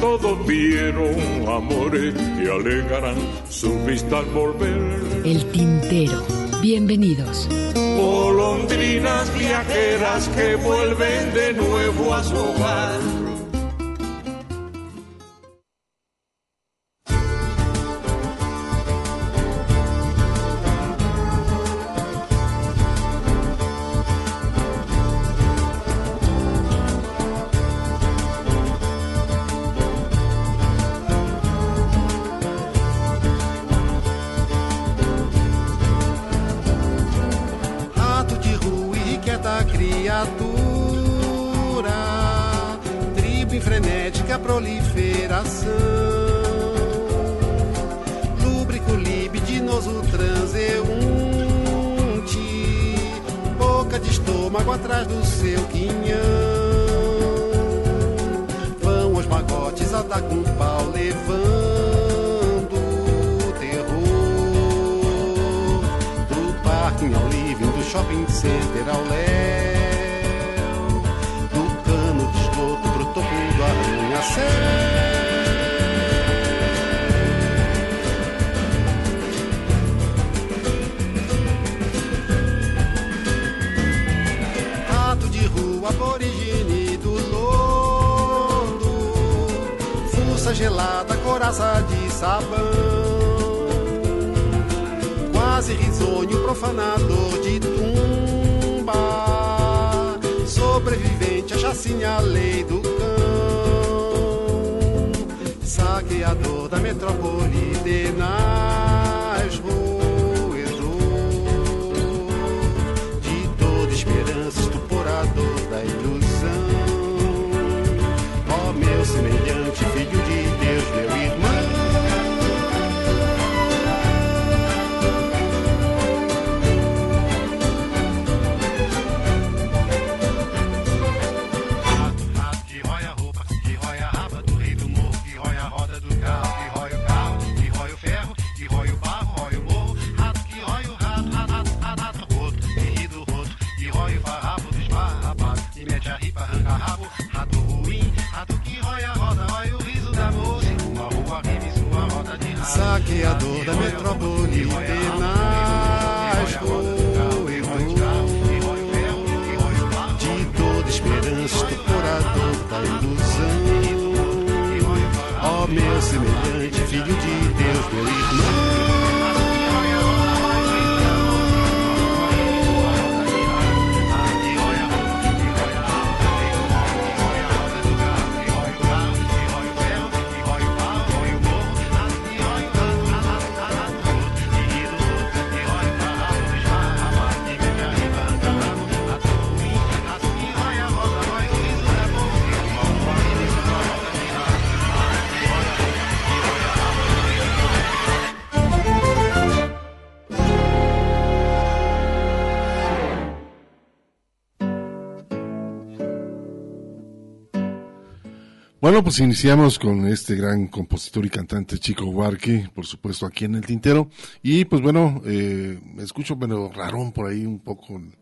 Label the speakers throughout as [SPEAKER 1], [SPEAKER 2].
[SPEAKER 1] Todos vieron amores que alegarán su vista al volver.
[SPEAKER 2] El tintero. Bienvenidos.
[SPEAKER 1] Golondrinas viajeras que vuelven de nuevo a su hogar.
[SPEAKER 3] Bueno, pues iniciamos con este gran compositor y cantante Chico Huarque, por supuesto aquí en el Tintero. Y pues bueno, eh, me escucho bueno, rarón por ahí un poco el,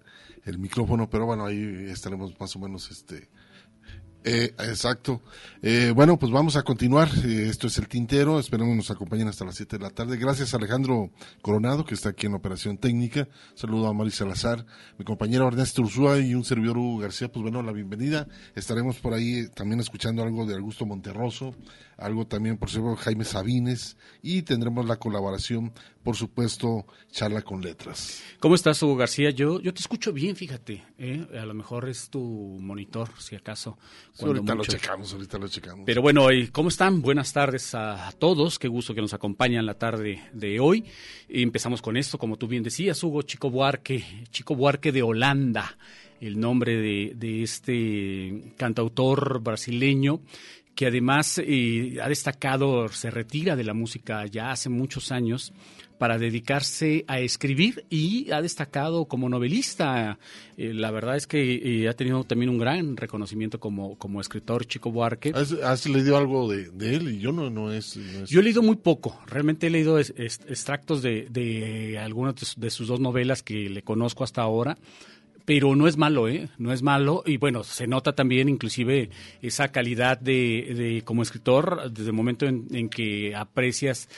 [SPEAKER 3] el micrófono, pero bueno, ahí estaremos más o menos este eh, exacto. Eh, bueno, pues vamos a continuar. Eh, esto es el Tintero. Esperamos nos acompañen hasta las 7 de la tarde. Gracias Alejandro Coronado, que está aquí en operación técnica. Saludo a Mari Salazar, mi compañero Ernesto Ursúa y un servidor Hugo García. Pues bueno, la bienvenida. Estaremos por ahí también escuchando algo de Augusto Monterroso, algo también, por supuesto, Jaime Sabines y tendremos la colaboración, por supuesto, Charla con Letras.
[SPEAKER 4] ¿Cómo estás, Hugo García? Yo, yo te escucho bien, fíjate. ¿eh? A lo mejor es tu monitor, si acaso.
[SPEAKER 3] Sí, ahorita lo checamos, ahorita lo checamos.
[SPEAKER 4] Pero bueno, ¿y ¿cómo están? Buenas tardes a todos. Qué gusto que nos acompañan la tarde de hoy. Empezamos con esto, como tú bien decías, Hugo, Chico Buarque, Chico Buarque de Holanda, el nombre de, de este cantautor brasileño que además eh, ha destacado, se retira de la música ya hace muchos años para dedicarse a escribir y ha destacado como novelista. Eh, la verdad es que eh, ha tenido también un gran reconocimiento como, como escritor Chico Buarque.
[SPEAKER 3] ¿Has, has leído algo de, de él? Y yo no, no es... no es-
[SPEAKER 4] Yo he leído muy poco, realmente he leído es- es- extractos de, de algunas de, de sus dos novelas que le conozco hasta ahora, pero no es malo, ¿eh? No es malo y bueno, se nota también inclusive esa calidad de, de como escritor desde el momento en, en que aprecias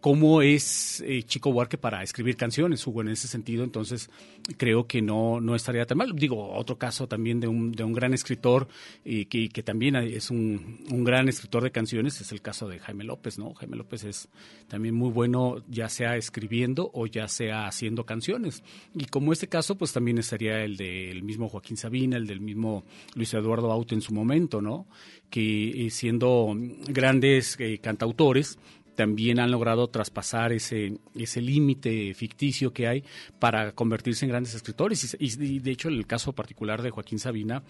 [SPEAKER 4] cómo es eh, Chico Buarque para escribir canciones, Hugo, en ese sentido, entonces creo que no, no estaría tan mal. Digo, otro caso también de un, de un gran escritor y que, que también es un, un gran escritor de canciones, es el caso de Jaime López, ¿no? Jaime López es también muy bueno, ya sea escribiendo o ya sea haciendo canciones. Y como este caso, pues también estaría el del mismo Joaquín Sabina, el del mismo Luis Eduardo Auto en su momento, ¿no? Que eh, siendo grandes eh, cantautores, también han logrado traspasar ese, ese límite ficticio que hay para convertirse en grandes escritores. Y, y- de hecho, el caso particular de Joaquín Sabina,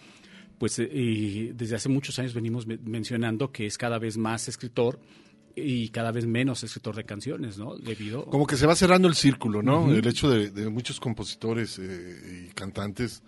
[SPEAKER 4] pues eh, desde hace muchos años venimos me- mencionando que es cada vez más escritor y cada vez menos escritor de canciones, ¿no? Debido...
[SPEAKER 3] Como que se va cerrando el círculo, ¿no? El hecho de, de muchos compositores eh, y cantantes,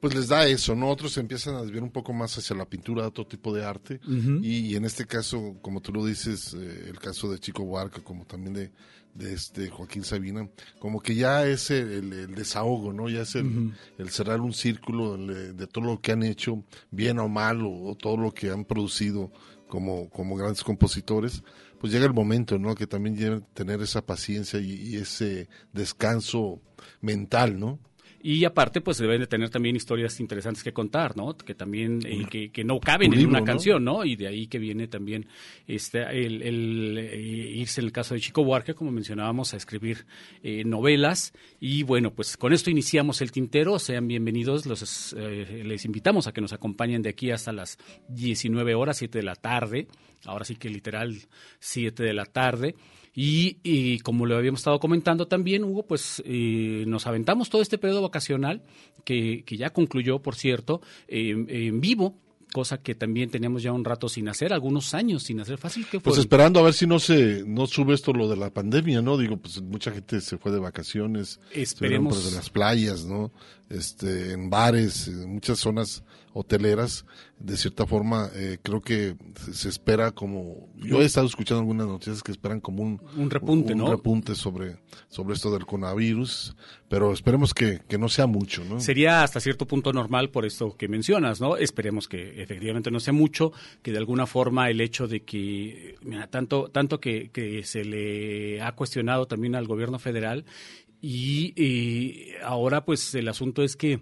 [SPEAKER 3] pues les da eso, ¿no? Otros se empiezan a desviar un poco más hacia la pintura, otro tipo de arte. y, en este caso, como tú lo dices, eh, el caso de Chico Buarque, como también de, de este Joaquín Sabina, como que ya es el, desahogo, ¿no? Ya es el, el cerrar un círculo de, de todo lo que han hecho, bien o mal, o, o todo lo que han producido como, como grandes compositores, pues llega el momento, ¿no? Que también deben tener esa paciencia y, y ese descanso mental, ¿no?
[SPEAKER 4] Y aparte, pues deben de tener también historias interesantes que contar, ¿no? Que también, eh, que, que no caben en
[SPEAKER 3] libro,
[SPEAKER 4] una canción, ¿no? Y de ahí que viene también este, el, el, eh, irse en el caso de Chico Buarque, como mencionábamos, a escribir eh, novelas. Y bueno, pues con esto iniciamos el tintero. Sean bienvenidos. Los, eh, les invitamos a que nos acompañen de aquí hasta las 19 horas, 7 de la tarde. Ahora sí que literal 7 de la tarde. Y, y como lo habíamos estado comentando también, Hugo, pues eh, nos aventamos todo este periodo vacacional, que, que ya concluyó, por cierto, eh, en vivo, cosa que también teníamos ya un rato sin hacer, algunos años sin hacer. Fácil que fue.
[SPEAKER 3] Pues esperando a ver si no se no sube esto lo de la pandemia, ¿no? Digo, pues mucha gente se fue de vacaciones,
[SPEAKER 4] Esperemos.
[SPEAKER 3] pues, en las playas, ¿no? Este, en bares, en muchas zonas hoteleras, de cierta forma, eh, creo que se, espera como, yo he estado escuchando algunas noticias que esperan como un,
[SPEAKER 4] Un repunte,
[SPEAKER 3] un
[SPEAKER 4] ¿no?
[SPEAKER 3] repunte sobre, sobre esto del coronavirus, pero esperemos que, que no sea mucho, ¿no?
[SPEAKER 4] Sería hasta cierto punto normal por esto que mencionas, ¿no? Esperemos que efectivamente no sea mucho, que de alguna forma el hecho de que, mira, tanto, tanto que, que se le ha cuestionado también al gobierno federal y, y ahora pues el asunto es que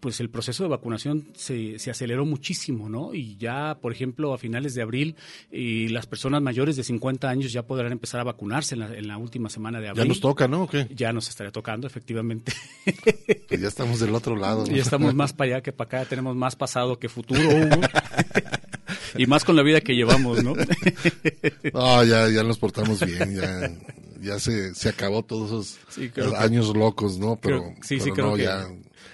[SPEAKER 4] pues el proceso de vacunación se, se aceleró muchísimo, ¿no? Y ya, por ejemplo, a finales de abril, eh, las personas mayores de 50 años ya podrán empezar a vacunarse en la, en la última semana de abril.
[SPEAKER 3] Ya nos toca, ¿no? ¿O qué?
[SPEAKER 4] Ya nos estaría tocando, efectivamente.
[SPEAKER 3] Pues ya estamos del otro lado. ¿no?
[SPEAKER 4] Ya estamos más para allá que para acá, tenemos más pasado que futuro, Hugo. y más con la vida que llevamos, ¿no?
[SPEAKER 3] No, ya, ya nos portamos bien, ya, ya se, se acabó todos esos
[SPEAKER 4] Sí, creo que-
[SPEAKER 3] años locos, ¿no? Pero,
[SPEAKER 4] Creo- sí, sí, creo
[SPEAKER 3] no,
[SPEAKER 4] que
[SPEAKER 3] ya,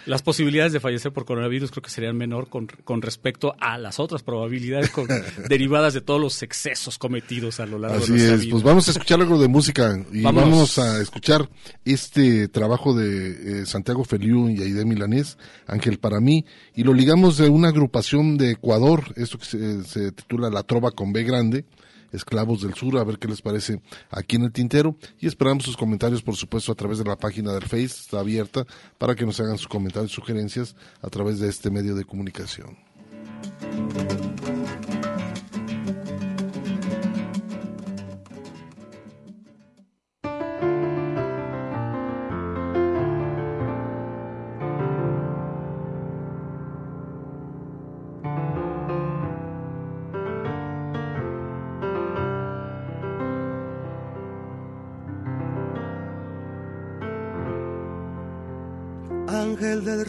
[SPEAKER 4] las posibilidades de fallecer por coronavirus creo que serían menor con, con respecto a las otras probabilidades con- derivadas de todos los excesos cometidos a lo largo
[SPEAKER 3] así
[SPEAKER 4] de nuestra
[SPEAKER 3] es.
[SPEAKER 4] vida.
[SPEAKER 3] Pues vamos a escuchar algo de música y
[SPEAKER 4] Vámonos.
[SPEAKER 3] vamos a escuchar este trabajo de eh, Santiago Feliu y Aide Milanés, Ángel para mí, y lo ligamos de una agrupación de Ecuador, esto que se, se titula La Trova con B Grande. Esclavos del Sur, a ver qué les parece aquí en el tintero. Y esperamos sus comentarios, por supuesto, a través de la página del Face, está abierta, para que nos hagan sus comentarios, sugerencias a través de este medio de comunicación.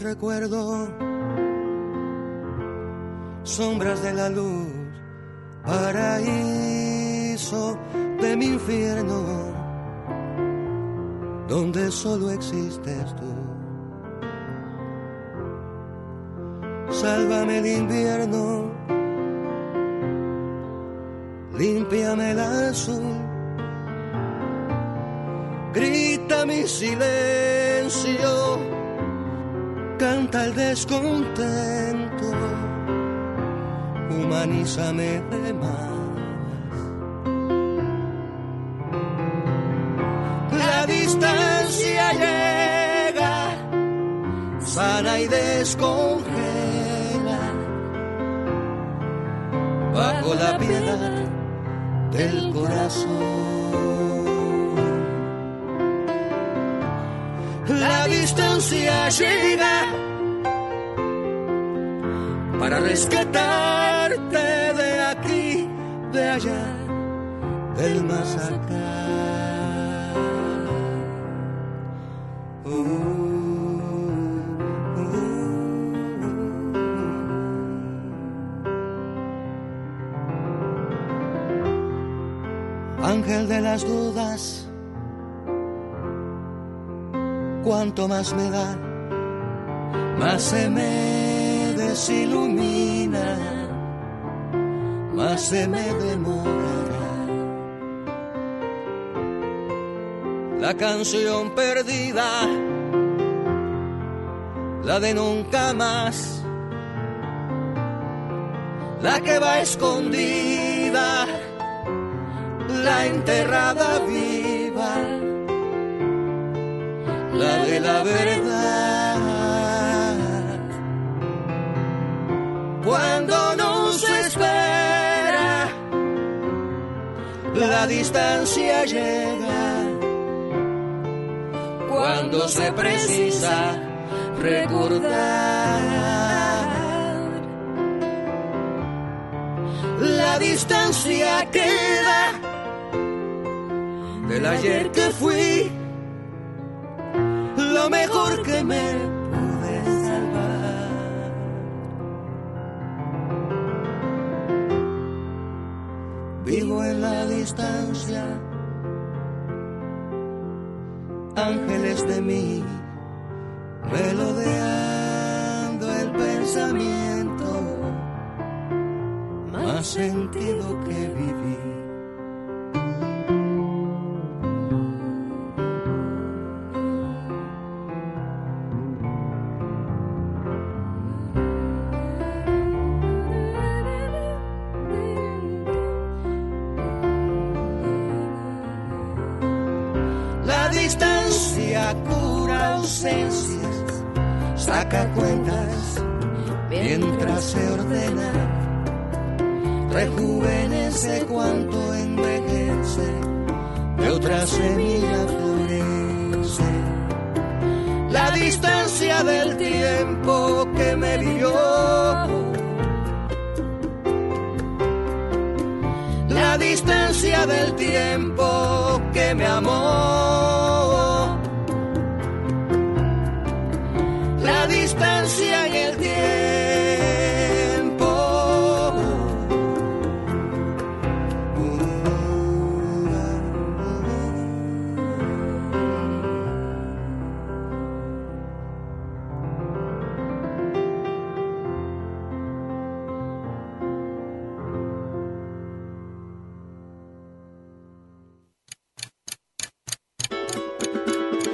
[SPEAKER 5] Recuerdo, sombras de la luz, paraíso de mi infierno, donde solo existes tú. Sálvame el invierno,
[SPEAKER 6] límpiame el azul. Grita mi silencio, canta el descontento, humanízame de más. La distancia llega, sana y descongela, bajo la piedad del corazón. Distancia llega para rescatarte de aquí, de allá, del más acá. Uh, uh. Ángel de las dudas, cuanto más me da, más se me desilumina, más se me demorará. La canción perdida, la de nunca más, la que va escondida, la enterrada viva la de la verdad. Cuando no se espera, la distancia llega. Cuando se precisa recordar, la distancia queda del ayer que fui lo mejor que me pude salvar. Vivo en la distancia, ángeles de mí, melodeando el pensamiento, más sentido que viví.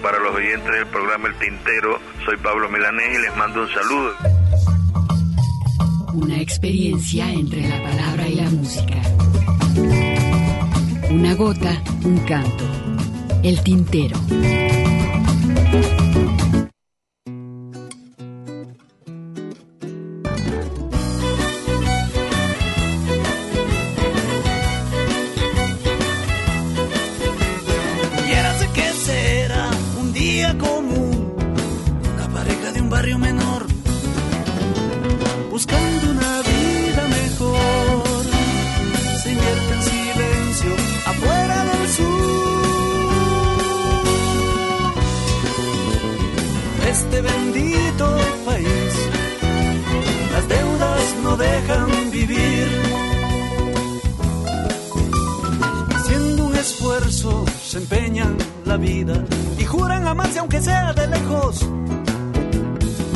[SPEAKER 7] Para los oyentes del programa El Tintero, soy Pablo Milanés y les mando un saludo.
[SPEAKER 8] Una experiencia entre la palabra y la música. Una gota, un canto.
[SPEAKER 2] El Tintero.
[SPEAKER 5] Y juran amarse aunque sea de lejos.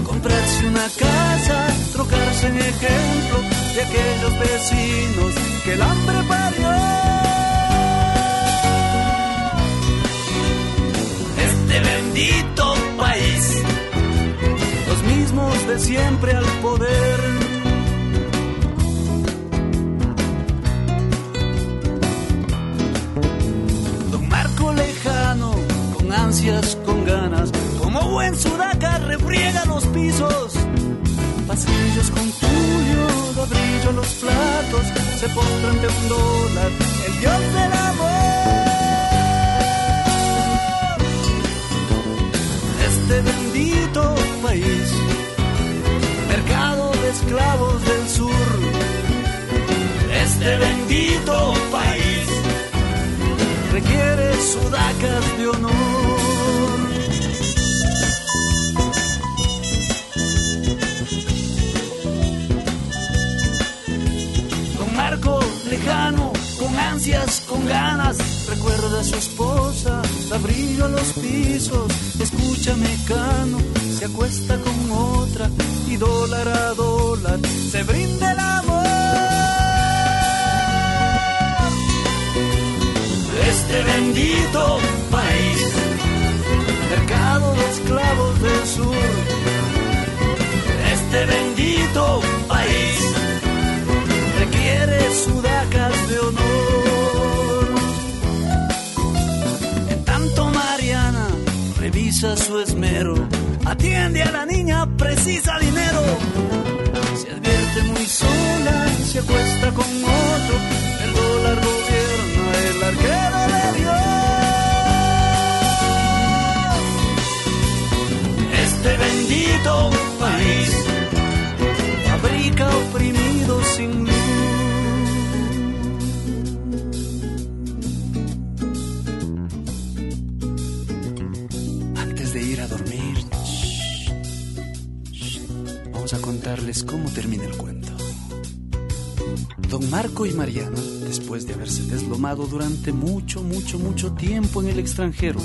[SPEAKER 5] Comprarse una casa, trocarse en ejemplo de aquellos vecinos que el hambre parió. Este bendito país, los mismos de siempre al poder. Con ganas, como buen sudaca refriega los pisos. Pasillos con tulio, da brillo los platos, se postra ante un dólar, el dios del amor. Este bendito país, mercado de esclavos del sur. Este bendito requiere sudacas de honor. Don Marco lejano, con ansias, con ganas, recuerda a su esposa, da brillo a los pisos, escucha mecano, se acuesta con otra y dólar a dólar se brinda el este bendito país, mercado de esclavos del sur, este bendito país requiere sudacas de honor. En tanto Mariana revisa su esmero, atiende a contarles cómo termina el cuento. Don Marco y Mariana, después de haberse deslomado durante mucho, mucho, mucho tiempo en el extranjero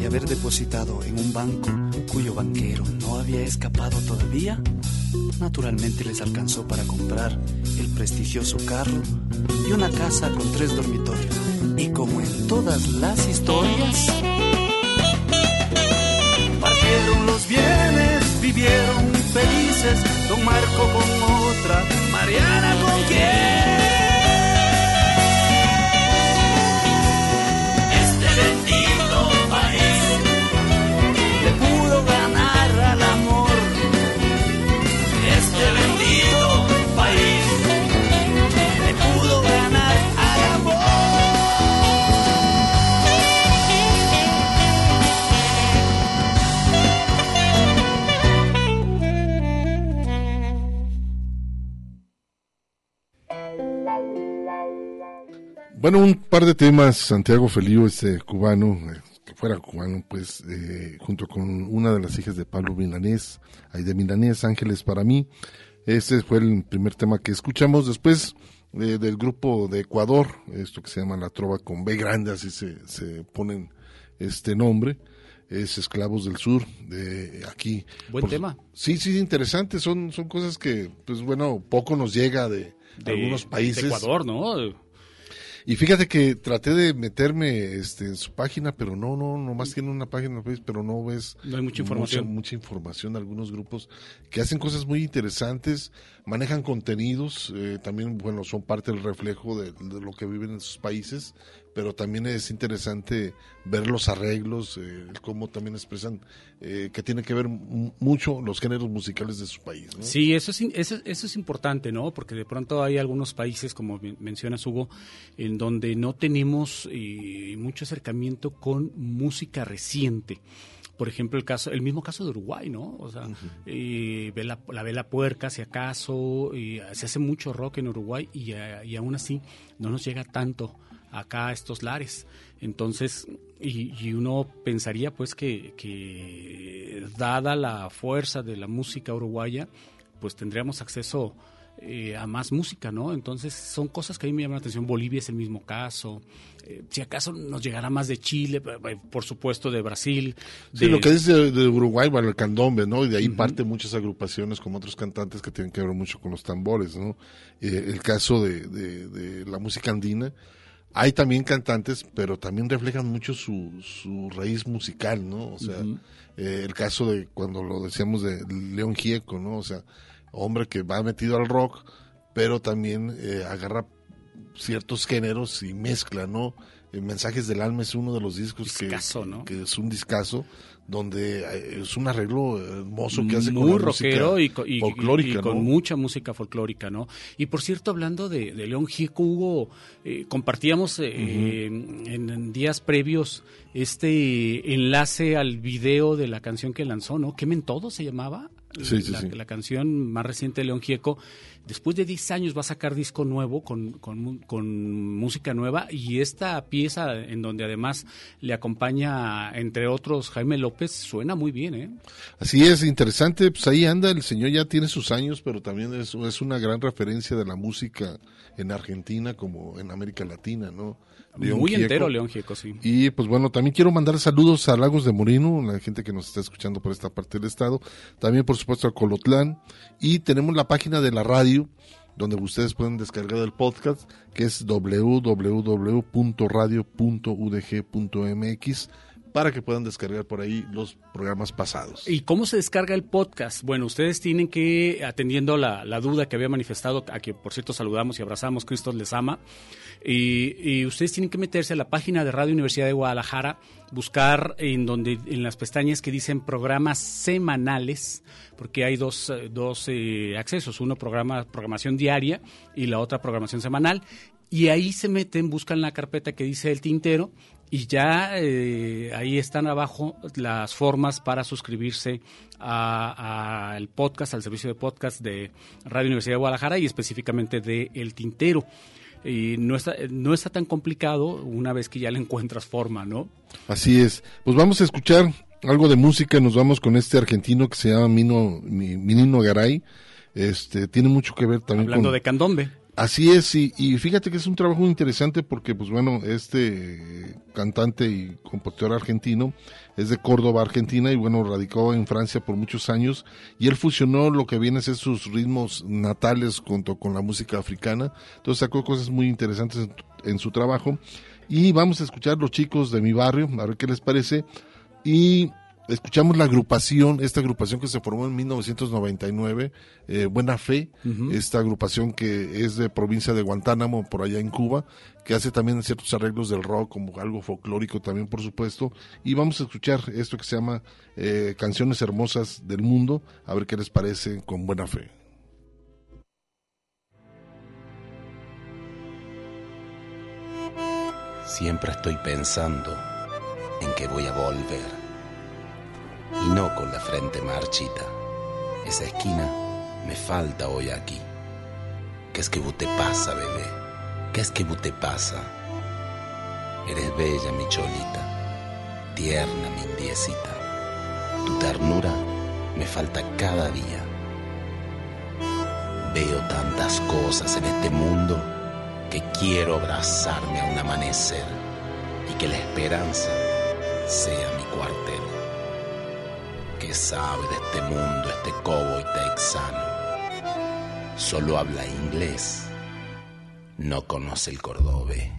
[SPEAKER 5] y haber depositado en un banco cuyo banquero no había escapado todavía, naturalmente les alcanzó para comprar el prestigioso carro y una casa con tres dormitorios. Y como en todas las historias, partieron los bienes, vivieron felices, don Marco con otra, Mariana con quién.
[SPEAKER 3] Bueno, un par de temas. Santiago Felío, este cubano, eh, que fuera cubano, pues, eh, junto con una de las hijas de Pablo Milanés, ahí de Milanés, Ángeles para mí. Ese fue el primer tema que escuchamos. Después eh, del grupo de Ecuador, esto que se llama La Trova con B grande, así se, se ponen este nombre. Es Esclavos del Sur, de aquí.
[SPEAKER 4] Buen
[SPEAKER 3] Por-
[SPEAKER 4] tema.
[SPEAKER 3] Sí, sí, interesante. Son, son cosas que, pues bueno, poco nos llega de,
[SPEAKER 4] De-
[SPEAKER 3] algunos países.
[SPEAKER 4] De Ecuador, ¿no?
[SPEAKER 3] Y fíjate que traté de meterme este, en su página, pero no, no, nomás tiene una página, pero no ves
[SPEAKER 4] No hay mucha información.
[SPEAKER 3] mucha, mucha información de algunos grupos que hacen cosas muy interesantes, manejan contenidos, eh, también, bueno, son parte del reflejo de, de lo que viven en sus países, pero también es interesante ver los arreglos, eh, cómo también expresan, eh, que tiene que ver mucho los géneros musicales de su país. ¿no?
[SPEAKER 4] Sí, eso es, eso, eso, es importante, ¿no? Porque de pronto hay algunos países, como mencionas Hugo, en donde no tenemos eh, mucho acercamiento con música reciente por ejemplo, el caso, el mismo caso de Uruguay, ¿no? O sea, la, la, vela puerca, si acaso, y se hace mucho rock en Uruguay y, y aún así no nos llega tanto acá a estos lares. Entonces, y, uno pensaría pues que, que, dada la fuerza de la música uruguaya, pues tendríamos acceso eh, a más música, ¿no? Entonces son cosas que a mí me llaman la atención. Bolivia es el mismo caso. Eh, si acaso nos llegará más de Chile, por supuesto de Brasil.
[SPEAKER 3] Sí, lo que es de, Uruguay, bueno, el candombe, ¿no? Y de ahí parte muchas agrupaciones como otros cantantes que tienen que ver mucho con los tambores, ¿no? Eh, el caso de, de la música andina hay también cantantes, pero también reflejan mucho su, su raíz musical, ¿no? O sea, eh, el caso de cuando lo decíamos de León Gieco, ¿no? O sea, hombre que va metido al rock, pero también eh, agarra ciertos géneros y mezcla, ¿no? Eh, Mensajes del Alma es uno de los discos que, que, es un discazo donde eh, es un arreglo hermoso que hace
[SPEAKER 4] muy con rockero y, con mucha música folclórica, ¿no? Y por cierto, hablando de, León Gieco, Hugo, eh, compartíamos eh, en, días previos este enlace al video de la canción que lanzó, ¿no? Quemen todo se llamaba.
[SPEAKER 3] Sí, sí,
[SPEAKER 4] la,
[SPEAKER 3] sí.
[SPEAKER 4] la, canción más reciente de León Gieco después de 10 años va a sacar disco nuevo con, con, música nueva y esta pieza en donde además le acompaña, entre otros, Jaime López, suena muy bien. ¿eh?
[SPEAKER 3] Así es, interesante, pues ahí anda, el señor ya tiene sus años, pero también es, es una gran referencia de la música en Argentina como en América Latina, ¿no?
[SPEAKER 4] Muy entero León Gieco, sí.
[SPEAKER 3] Y pues bueno, también quiero mandar saludos a Lagos de Moreno, la gente que nos está escuchando por esta parte del estado. También, por supuesto, a Colotlán. Y tenemos la página de la radio, donde ustedes pueden descargar el podcast, que es www.radio.udg.mx para que puedan descargar por ahí los programas pasados.
[SPEAKER 4] ¿Y cómo se descarga el podcast? Bueno, ustedes tienen que, atendiendo la, la duda que había manifestado, a quien por cierto saludamos y abrazamos, Cristo les ama, y, ustedes tienen que meterse a la página de Radio Universidad de Guadalajara, buscar en donde en las pestañas que dicen programas semanales, porque hay dos, eh, dos eh, accesos, uno programa programación diaria y la otra programación semanal, y ahí se meten, buscan la carpeta que dice el tintero y ya eh, ahí están abajo las formas para suscribirse al podcast, al servicio de podcast de Radio Universidad de Guadalajara y específicamente de El Tintero y no está, no está tan complicado una vez que ya le encuentras forma, ¿no?
[SPEAKER 3] Así es. Pues vamos a escuchar algo de música, nos vamos con este argentino que se llama Mino, Minino Garay. Este, tiene mucho que ver también
[SPEAKER 4] Hablando de candombe.
[SPEAKER 3] Así es, y, fíjate que es un trabajo interesante porque, pues bueno, este cantante y compositor argentino es de Córdoba, Argentina, y bueno, radicó en Francia por muchos años, y él fusionó lo que viene a ser sus ritmos natales junto con la música africana, entonces sacó cosas muy interesantes en, en su trabajo, y vamos a escuchar los chicos de mi barrio, a ver qué les parece, y escuchamos la agrupación, esta agrupación que se formó en 1999, eh, Buena Fe, esta agrupación que es de provincia de Guantánamo, por allá en Cuba, que hace también ciertos arreglos del rock, como algo folclórico también, por supuesto. Y vamos a escuchar esto que se llama eh, Canciones Hermosas del Mundo, a ver qué les parece con Buena Fe.
[SPEAKER 9] Siempre estoy pensando en que voy a volver y no con la frente marchita. Esa esquina me falta hoy aquí. ¿Qué es que te pasa, bebé? ¿Qué es que te pasa? Eres bella, mi cholita, tierna, mi indiecita. Tu ternura me falta cada día. Veo tantas cosas en este mundo que quiero abrazarme a un amanecer y que la esperanza sea mi cuartel sabe de este mundo este cowboy texano. Solo habla inglés, no conoce el cordobés.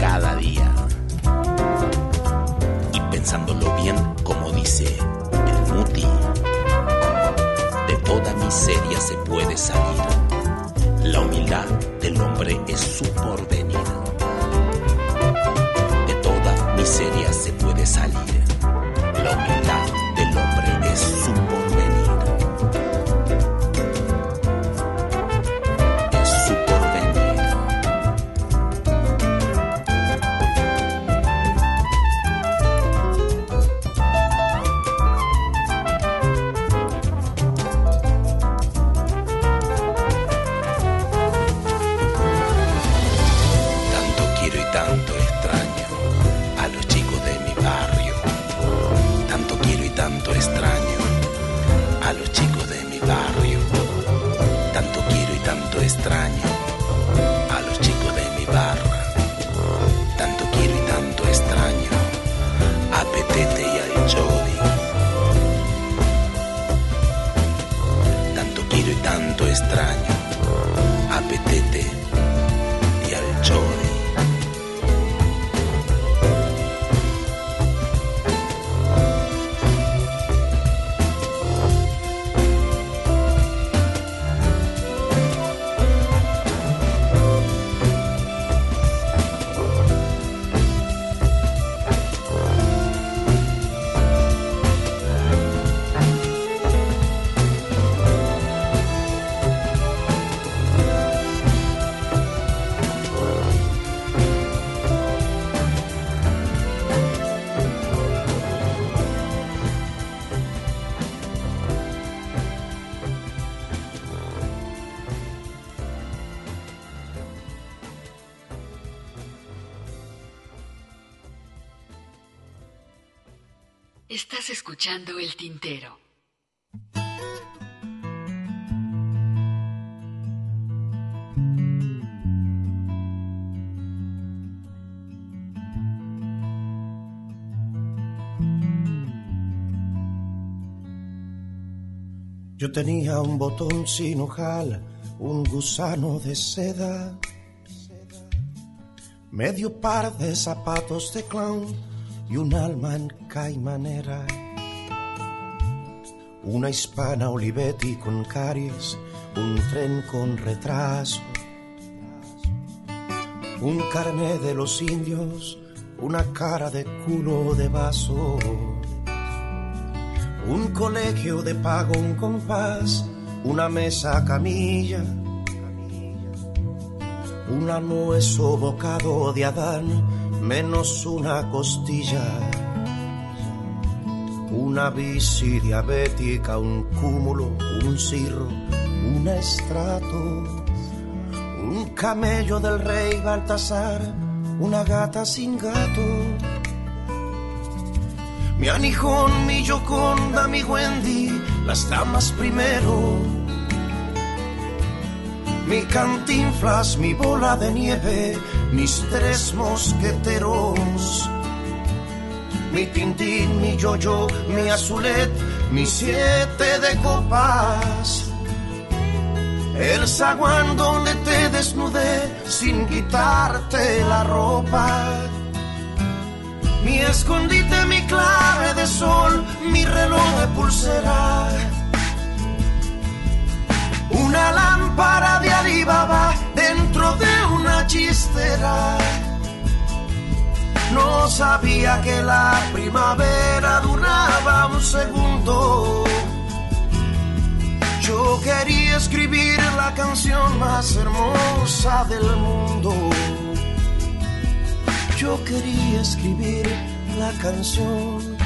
[SPEAKER 9] cada día. Y pensándolo bien, como dice el Muti, de toda miseria se puede salir. La humildad del hombre es su porvenir. De toda miseria se puede salir. La humildad
[SPEAKER 10] tenía un botón sin ojal, un gusano de seda, medio par de zapatos de clown y un alma en caimanera. Una hispana Olivetti con caries, un tren con retraso, un carné de los indios, una cara de culo de vaso, un colegio de pago, un compás, una mesa camilla, una nuez o bocado de Adán, menos una costilla, una bici diabética, un cúmulo, un cirro, un estrato, un camello del rey Baltasar, una gata sin gato. Mi Anijón, mi Yoconda, mi Wendy, las damas primero. Mi cantinflas, mi bola de nieve, mis tres mosqueteros. Mi tintín, mi yoyo, mi azulet, mi siete de copas. El zaguán donde te desnudé sin quitarte la ropa. Mi escondite, mi clave de sol, mi reloj de pulsera. Una lámpara de Alibaba dentro de una chistera. No sabía que la primavera duraba un segundo. Yo quería escribir la canción más hermosa del mundo. Yo quería escribir la canción.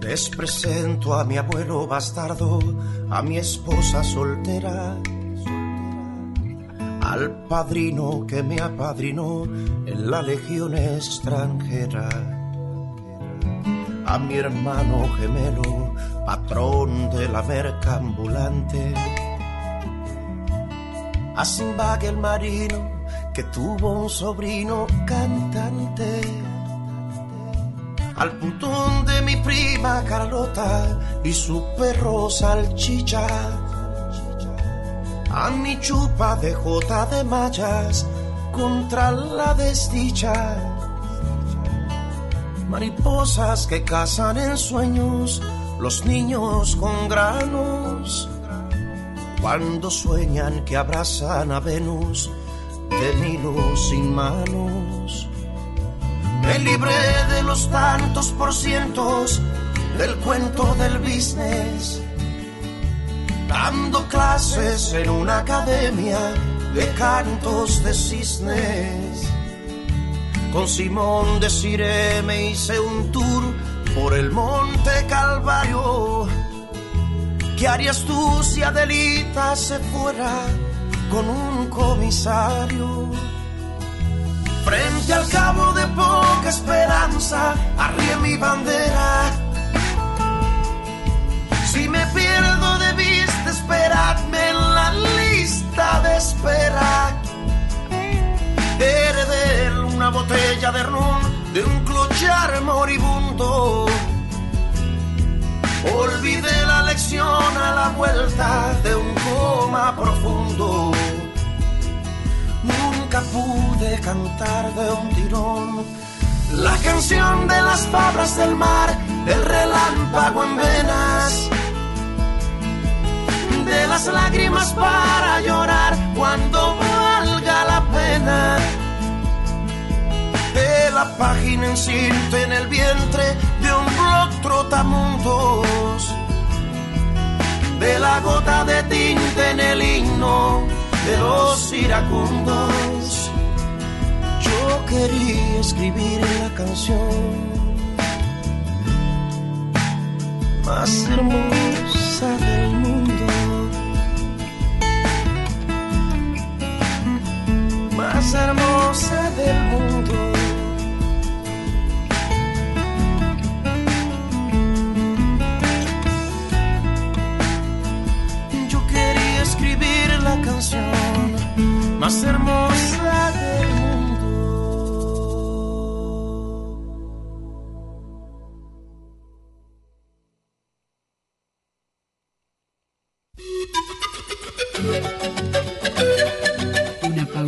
[SPEAKER 10] Les presento a mi abuelo bastardo, a mi esposa soltera, al padrino que me apadrinó en la legión extranjera, a mi hermano gemelo, patrón de la merca ambulante, a Simbag el marino que tuvo un sobrino cantante. Al putón de mi prima Carlota y su perro salchicha, a mi chupa de jota de mallas contra la desdicha, mariposas que cazan en sueños los niños con granos, cuando sueñan que abrazan a Venus de Nilo sin manos. Me libré de los tantos por cientos del cuento del business, dando clases en una academia de cantos de cisnes. Con Simón de Siré me hice un tour por el Monte Calvario. ¿Qué harías tú si Adelita se fuera con un comisario? Frente al cabo de poca esperanza, arrié mi bandera. Si me esperadme en la lista de espera. Heredé una botella de ron de un clochar moribundo. Olvidé la lección a la vuelta de un coma profundo. Nunca pude cantar de un tirón la canción de las palabras del mar, del relámpago en venas, de las lágrimas para llorar cuando valga la pena, de la página en cinta en el vientre de un blog trotamundos, de la gota de tinta en el himno de los iracundos. Yo quería escribir la canción más hermosa del mundo. más hermosa del mundo.
[SPEAKER 11] Yo quería escribir la canción
[SPEAKER 2] más hermosa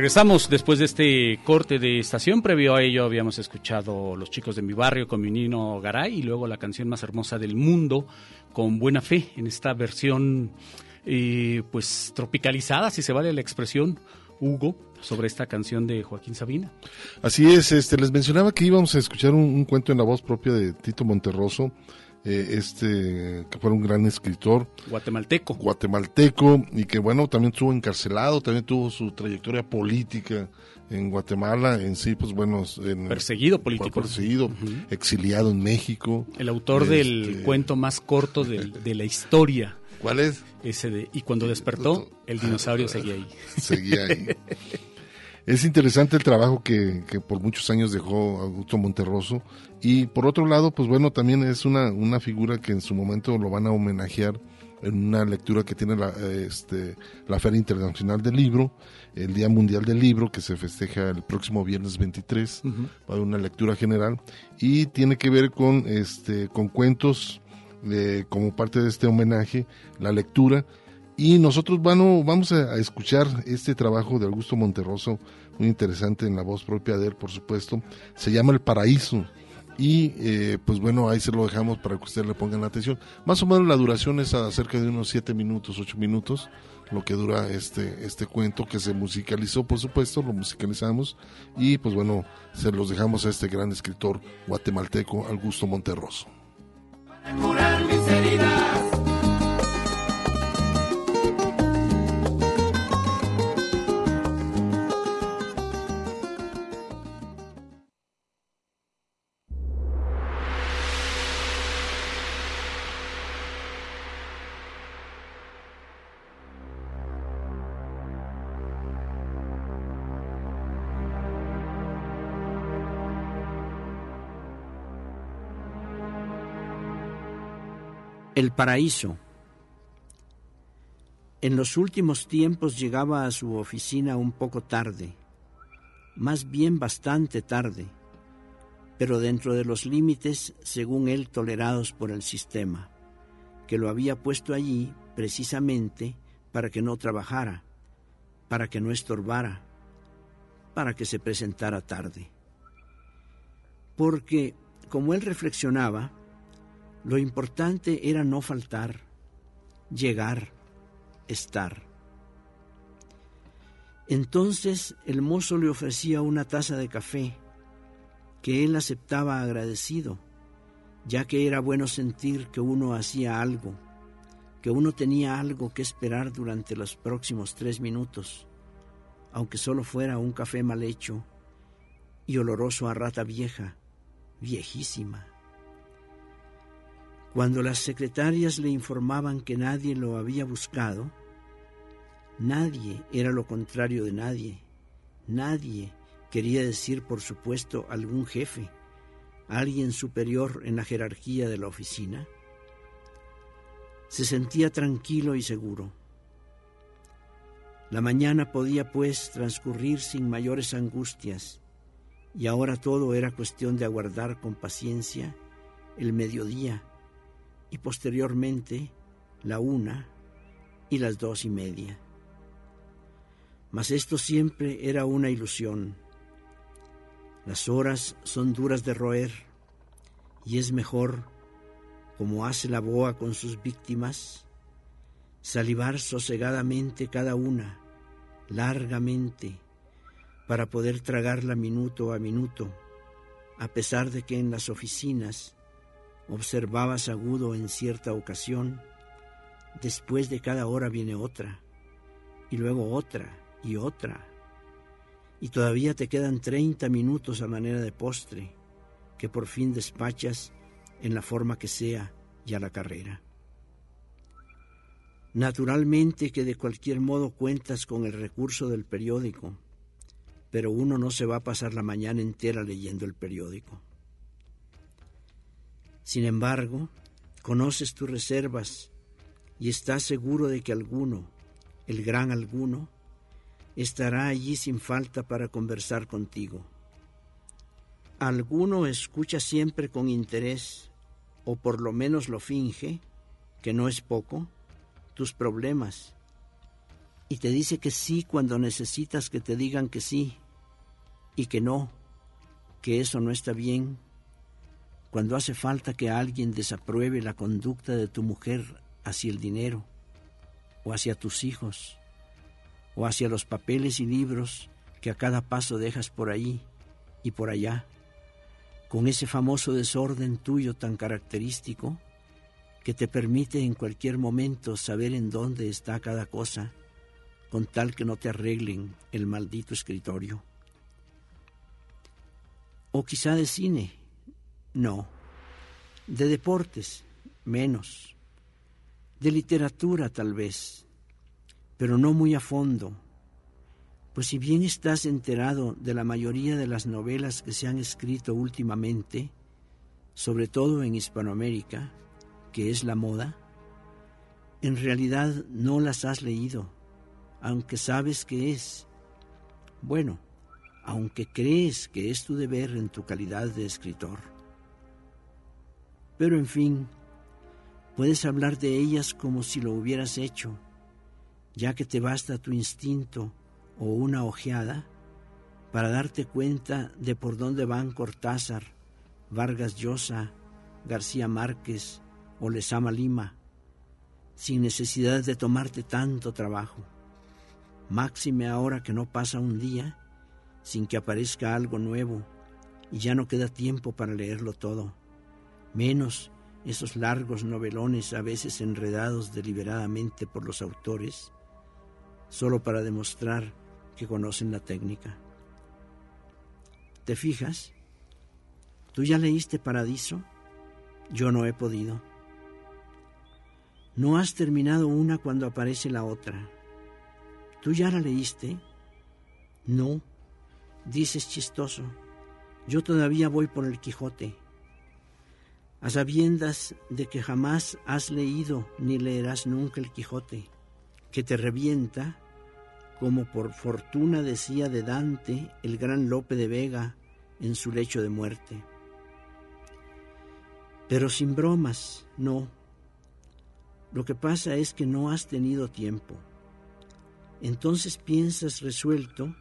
[SPEAKER 4] Regresamos después de este corte de estación. Previo a ello habíamos escuchado Los chicos de mi barrio con mi Nino Garay y luego la canción más hermosa del mundo con Buena Fe en esta versión eh, pues tropicalizada, si se vale la expresión, Hugo, sobre esta canción de Joaquín Sabina.
[SPEAKER 3] Así es, este les mencionaba que íbamos a escuchar un, un cuento en la voz propia de Tito Monterroso, eh, este que fue un gran escritor
[SPEAKER 4] Guatemalteco.
[SPEAKER 3] guatemalteco y que bueno también estuvo encarcelado, también tuvo su trayectoria política en Guatemala, en sí pues bueno, en-
[SPEAKER 4] Perseguido político.
[SPEAKER 3] perseguido, exiliado en México.
[SPEAKER 4] El autor del
[SPEAKER 3] Este,
[SPEAKER 4] cuento más corto del- de, la historia.
[SPEAKER 3] ¿Cuál es?
[SPEAKER 4] Ese de Y cuando despertó, el dinosaurio seguía ahí.
[SPEAKER 3] Seguía ahí. Es interesante el trabajo que, que por muchos años dejó Augusto Monterroso. Y por otro lado, pues bueno, también es una, una figura que en su momento lo van a homenajear en una lectura que tiene la, este, la Feria Internacional del Libro, el Día Mundial del Libro, que se festeja el próximo viernes 23,
[SPEAKER 4] Ujú.
[SPEAKER 3] va a haber una lectura general. Y tiene que ver con, este, con cuentos eh, como parte de este homenaje, la lectura y nosotros vamos a, escuchar este trabajo de Augusto Monterroso, muy interesante en la voz propia de él, por supuesto. Se llama El Paraíso. Y eh, pues bueno, ahí se lo dejamos para que ustedes le pongan atención. Más o menos la duración es a cerca de unos 7 minutos, 8 minutos, lo que dura este, este cuento que se musicalizó, por supuesto, lo musicalizamos. Y pues bueno, se los dejamos a este gran escritor guatemalteco, Augusto Monterroso.
[SPEAKER 11] curar mis heridas.
[SPEAKER 12] Paraíso. En los últimos tiempos llegaba a su oficina un poco tarde, más bien bastante tarde, pero dentro de los límites, según él, tolerados por el sistema, que lo había puesto allí precisamente para que no trabajara, para que no estorbara, para que se presentara tarde. Porque, como él reflexionaba, lo importante era no faltar, llegar, estar. Entonces el mozo le ofrecía una taza de café, que él aceptaba agradecido, ya que era bueno sentir que uno hacía algo, que uno tenía algo que esperar durante los próximos tres minutos, aunque solo fuera un café mal hecho y oloroso a rata vieja, viejísima. Cuando las secretarias le informaban que nadie lo había buscado, nadie era lo contrario de nadie. Nadie quería decir, por supuesto, algún jefe, alguien superior en la jerarquía de la oficina. Se sentía tranquilo y seguro. La mañana podía, pues, transcurrir sin mayores angustias, y ahora todo era cuestión de aguardar con paciencia el mediodía y posteriormente la una y las dos y media. Mas esto siempre era una ilusión. Las horas son duras de roer y es mejor, como hace la boa con sus víctimas, salivar sosegadamente cada una, largamente, para poder tragarla minuto a minuto, a pesar de que en las oficinas observabas agudo en cierta ocasión, después de cada hora viene otra, y luego otra y otra, y todavía te quedan 30 minutos a manera de postre que por fin despachas en la forma que sea y a la carrera. Naturalmente que de cualquier modo cuentas con el recurso del periódico, pero uno no se va a pasar la mañana entera leyendo el periódico. Sin embargo, conoces tus reservas y estás seguro de que alguno, el gran alguno, estará allí sin falta para conversar contigo. Alguno escucha siempre con interés, o por lo menos lo finge, que no es poco, tus problemas, y te dice que sí cuando necesitas que te digan que sí, y que no, que eso no está bien, cuando hace falta que alguien desapruebe la conducta de tu mujer hacia el dinero, o hacia tus hijos, o hacia los papeles y libros que a cada paso dejas por ahí y por allá, con ese famoso desorden tuyo tan característico que te permite en cualquier momento saber en dónde está cada cosa, con tal que no te arreglen el maldito escritorio. O quizá de cine, no. De deportes, menos. De literatura tal vez, pero no muy a fondo. Pues si bien estás enterado de la mayoría de las novelas que se han escrito últimamente, sobre todo en Hispanoamérica, que es la moda, en realidad no las has leído, aunque sabes que es. Bueno, aunque crees que es tu deber en tu calidad de escritor. Pero en fin, puedes hablar de ellas como si lo hubieras hecho, ya que te basta tu instinto o una ojeada para darte cuenta de por dónde van Cortázar, Vargas Llosa, García Márquez o Lezama Lima, sin necesidad de tomarte tanto trabajo. Máxime ahora que no pasa un día sin que aparezca algo nuevo y ya no queda tiempo para leerlo todo, menos esos largos novelones a veces enredados deliberadamente por los autores, solo para demostrar que conocen la técnica. ¿Te fijas? ¿Tú ya leíste Paradiso? Yo no he podido. No has terminado una cuando aparece la otra. ¿Tú ya la leíste? No. Dices chistoso. Yo todavía voy por el Quijote. A sabiendas de que jamás has leído ni leerás nunca el Quijote, que te revienta como por fortuna decía de Dante el gran Lope de Vega en su lecho de muerte. Pero sin bromas, no. Lo que pasa es que no has tenido tiempo. Entonces piensas resuelto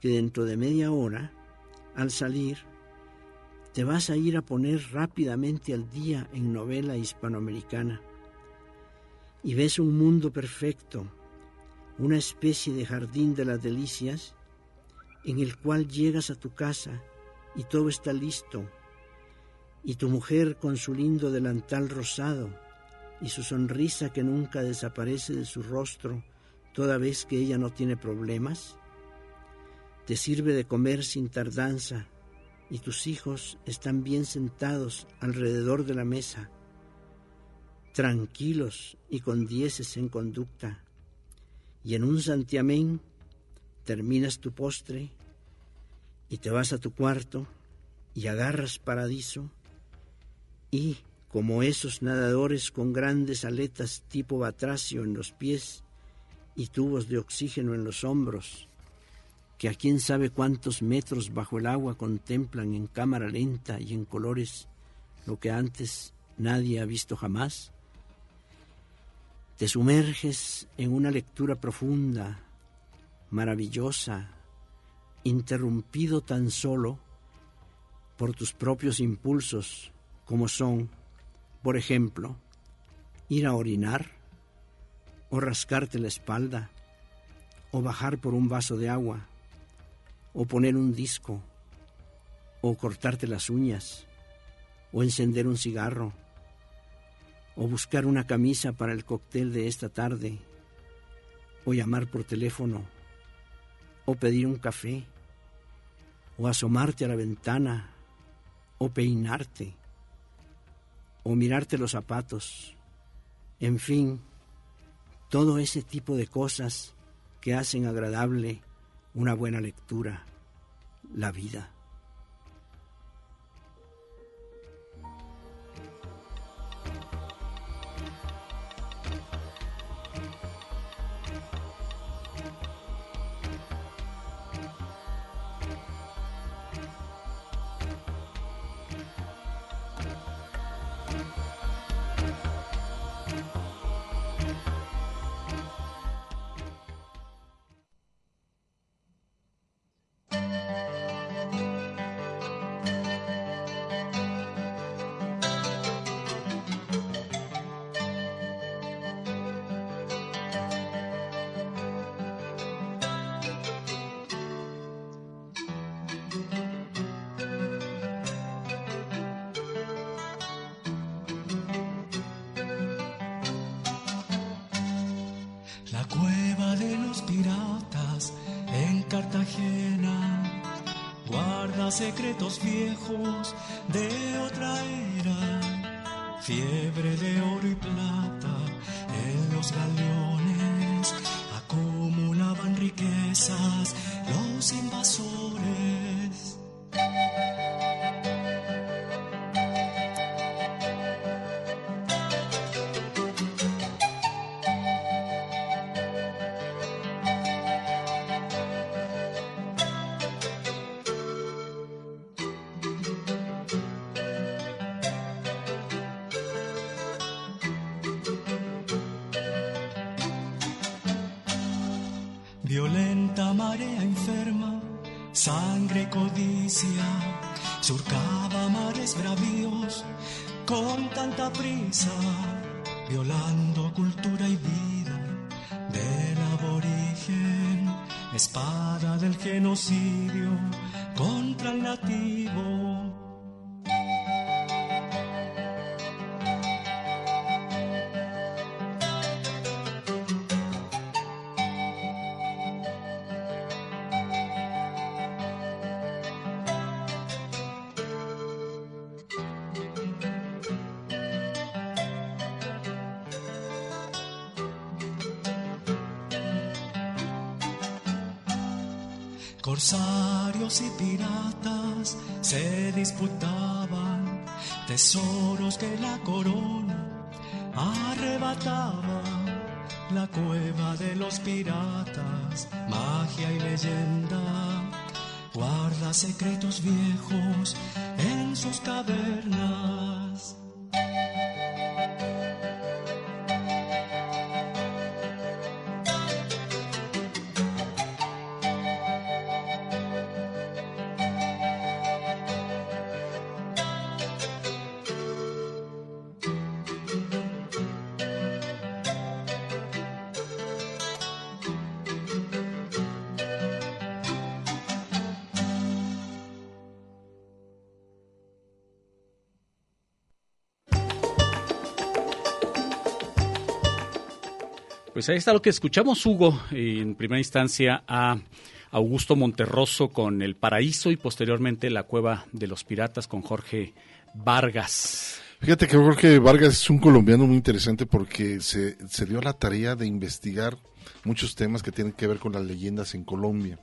[SPEAKER 12] que dentro de media hora, al salir, te vas a ir a poner rápidamente al día en novela hispanoamericana. Y ves un mundo perfecto una especie de jardín de las delicias en el cual llegas a tu casa y todo está listo, y tu mujer con su lindo delantal rosado y su sonrisa que nunca desaparece de su rostro toda vez que ella no tiene problemas, te sirve de comer sin tardanza y tus hijos están bien sentados alrededor de la mesa, tranquilos y con dieces en conducta. Y en un santiamén terminas tu postre y te vas a tu cuarto y agarras paradiso y, como esos nadadores con grandes aletas tipo batracio en los pies y tubos de oxígeno en los hombros, que a quién sabe cuántos metros bajo el agua contemplan en cámara lenta y en colores lo que antes nadie ha visto jamás, te sumerges en una lectura profunda, maravillosa, interrumpido tan solo por tus propios impulsos, como son, por ejemplo, ir a orinar, o rascarte la espalda, o bajar por un vaso de agua, o poner un disco, o cortarte las uñas, o encender un cigarro, o buscar una camisa para el cóctel de esta tarde, o llamar por teléfono, o pedir un café,
[SPEAKER 5] o asomarte a la ventana, o peinarte, o mirarte los zapatos, en fin, todo ese tipo de cosas que hacen agradable una buena lectura, la vida.
[SPEAKER 13] Tesoros que la corona arrebataba. La cueva de los piratas, magia y leyenda, guarda secretos viejos en sus cavernas.
[SPEAKER 4] Pues ahí está lo que escuchamos, Hugo, en primera instancia a Augusto Monterroso con El Paraíso y posteriormente La Cueva de los Piratas con Jorge Vargas.
[SPEAKER 3] Fíjate que Jorge Vargas es un colombiano muy interesante porque se, se dio la tarea de investigar muchos temas que tienen que ver con las leyendas en Colombia.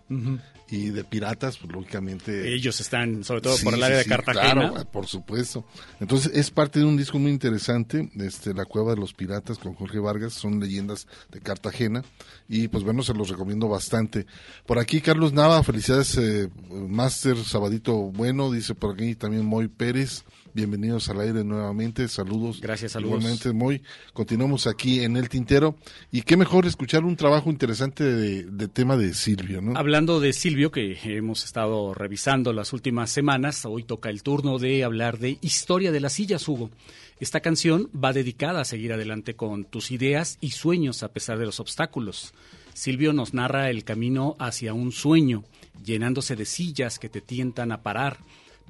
[SPEAKER 3] Y de piratas, pues lógicamente...
[SPEAKER 4] Ellos están, sobre todo por el área
[SPEAKER 3] sí,
[SPEAKER 4] de Cartagena.
[SPEAKER 3] claro, por supuesto. Entonces es parte de un disco muy interesante, este, La Cueva de los Piratas con Jorge Vargas, son leyendas de Cartagena y pues bueno, se los recomiendo bastante. Por aquí Carlos Nava, felicidades eh, Máster Sabadito Bueno, dice por aquí también Moy Pérez. Bienvenidos al aire nuevamente, saludos.
[SPEAKER 4] Gracias, saludos.
[SPEAKER 3] Igualmente, Moy. Continuamos aquí en El Tintero. Y qué mejor escuchar un trabajo interesante de, de tema de Silvio, ¿no?
[SPEAKER 4] Hablando de Silvio, que hemos estado revisando las últimas semanas, hoy toca el turno de hablar de Historia de las sillas, Hugo. Esta canción va dedicada a seguir adelante con tus ideas y sueños a pesar de los obstáculos. Silvio nos narra el camino hacia un sueño, llenándose de sillas que te tientan a parar,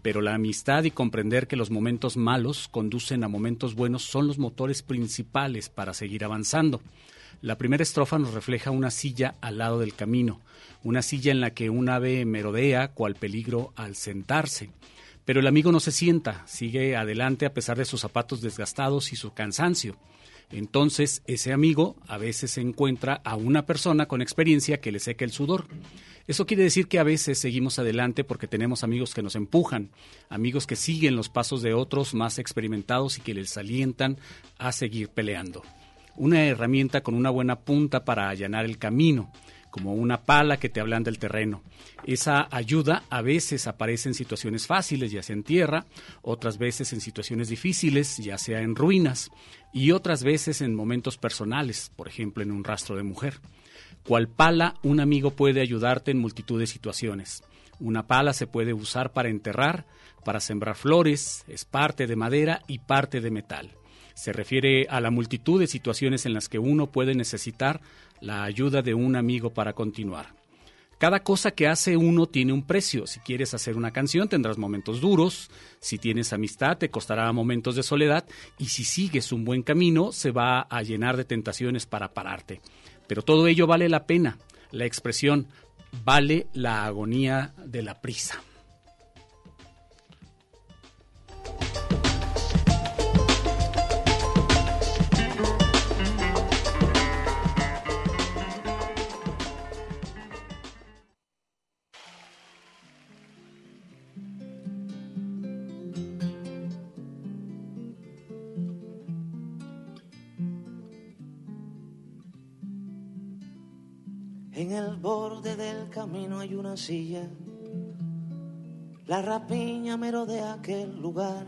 [SPEAKER 4] pero la amistad y comprender que los momentos malos conducen a momentos buenos son los motores principales para seguir avanzando. La primera estrofa nos refleja una silla al lado del camino, una silla en la que un ave merodea cual peligro al sentarse. Pero el amigo no se sienta, sigue adelante a pesar de sus zapatos desgastados y su cansancio. Entonces, ese amigo a veces encuentra a una persona con experiencia que le seca el sudor. Eso quiere decir que a veces seguimos adelante porque tenemos amigos que nos empujan, amigos que siguen los pasos de otros más experimentados y que les alientan a seguir peleando. Una herramienta con una buena punta para allanar el camino como una pala que te hablan del terreno. Esa ayuda a veces aparece en situaciones fáciles, ya sea en tierra, otras veces en situaciones difíciles, ya sea en ruinas, y otras veces en momentos personales, por ejemplo en un rastro de mujer. Cual pala, un amigo puede ayudarte en multitud de situaciones. Una pala se puede usar para enterrar, para sembrar flores, es parte de madera y parte de metal. Se refiere a la multitud de situaciones en las que uno puede necesitar la ayuda de un amigo para continuar. Cada cosa que hace uno tiene un precio. Si quieres hacer una canción tendrás momentos duros, si tienes amistad te costará momentos de soledad y si sigues un buen camino se va a llenar de tentaciones para pararte. Pero todo ello vale la pena. La expresión vale la agonía de la prisa.
[SPEAKER 14] El borde del camino hay una silla. La rapiña merodea aquel lugar.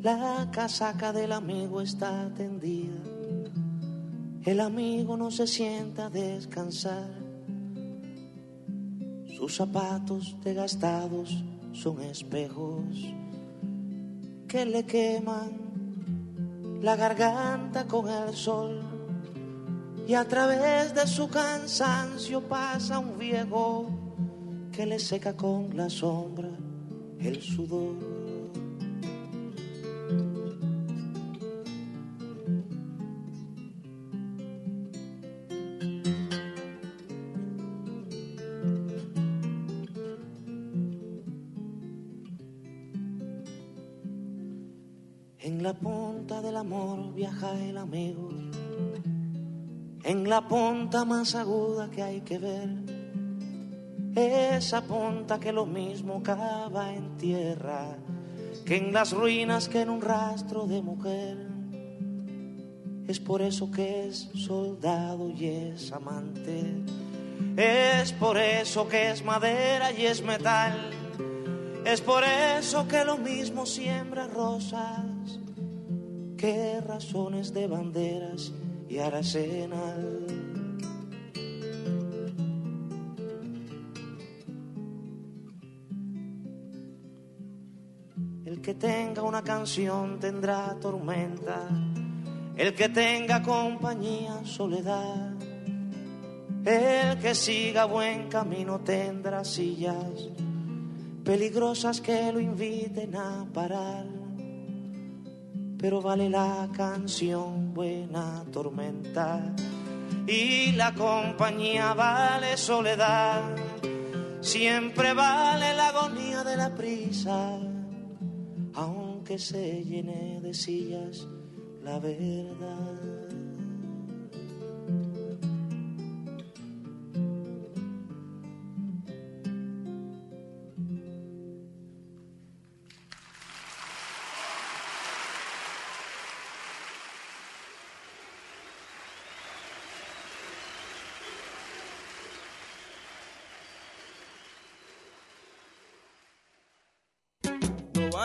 [SPEAKER 14] La casaca del amigo está tendida. El amigo no se sienta descansar. Sus zapatos desgastados son espejos que le queman la garganta con el sol y a través de su cansancio pasa un viejo que le seca con la sombra el sudor. En la punta del amor viaja el amigo la punta más aguda que hay que ver, esa punta que lo mismo cava en tierra, que en las ruinas que en un rastro de mujer. Es por eso que es soldado y es amante, es por eso que es madera y es metal, es por eso que lo mismo siembra rosas, que razones de banderas y Arsenal. El que tenga una canción tendrá tormenta, el que tenga compañía soledad, el que siga buen camino tendrá sillas peligrosas que lo inviten a parar pero vale la canción buena tormenta. Y la compañía vale soledad, siempre vale la agonía de la prisa, aunque se llene de sillas la verdad.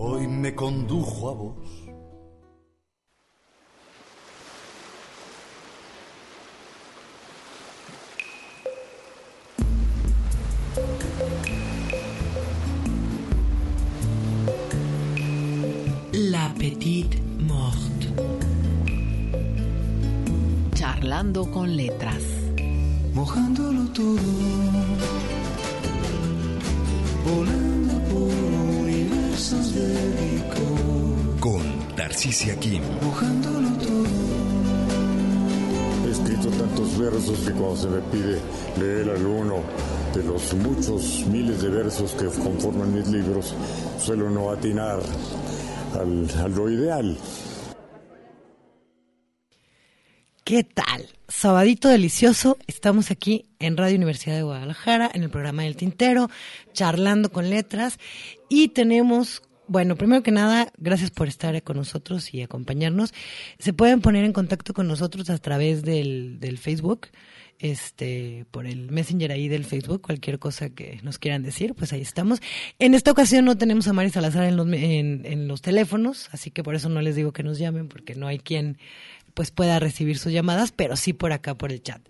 [SPEAKER 15] hoy me condujo a vos.
[SPEAKER 16] La Petite Morte.
[SPEAKER 2] Charlando con letras.
[SPEAKER 11] Mojándolo todo. Volando universos de licor.
[SPEAKER 17] Con Tarcisia Kim.
[SPEAKER 11] Mojándolo todo.
[SPEAKER 18] He escrito tantos versos que cuando se me pide leer alguno de los muchos miles de versos que conforman mis libros, suelo no atinar al, a lo ideal.
[SPEAKER 16] ¿Qué tal? Sabadito delicioso, estamos aquí en Radio Universidad de Guadalajara, en el programa del Tintero, charlando con letras y tenemos, bueno, primero que nada, gracias por estar con nosotros y acompañarnos. Se pueden poner en contacto con nosotros a través del, del Facebook, este, por el Messenger ahí del Facebook, cualquier cosa que nos quieran decir, pues ahí estamos. En esta ocasión no tenemos a Mari Salazar en los, en, en los teléfonos, así que por eso no les digo que nos llamen, porque no hay quien pues pueda recibir sus llamadas, pero sí por acá por el chat.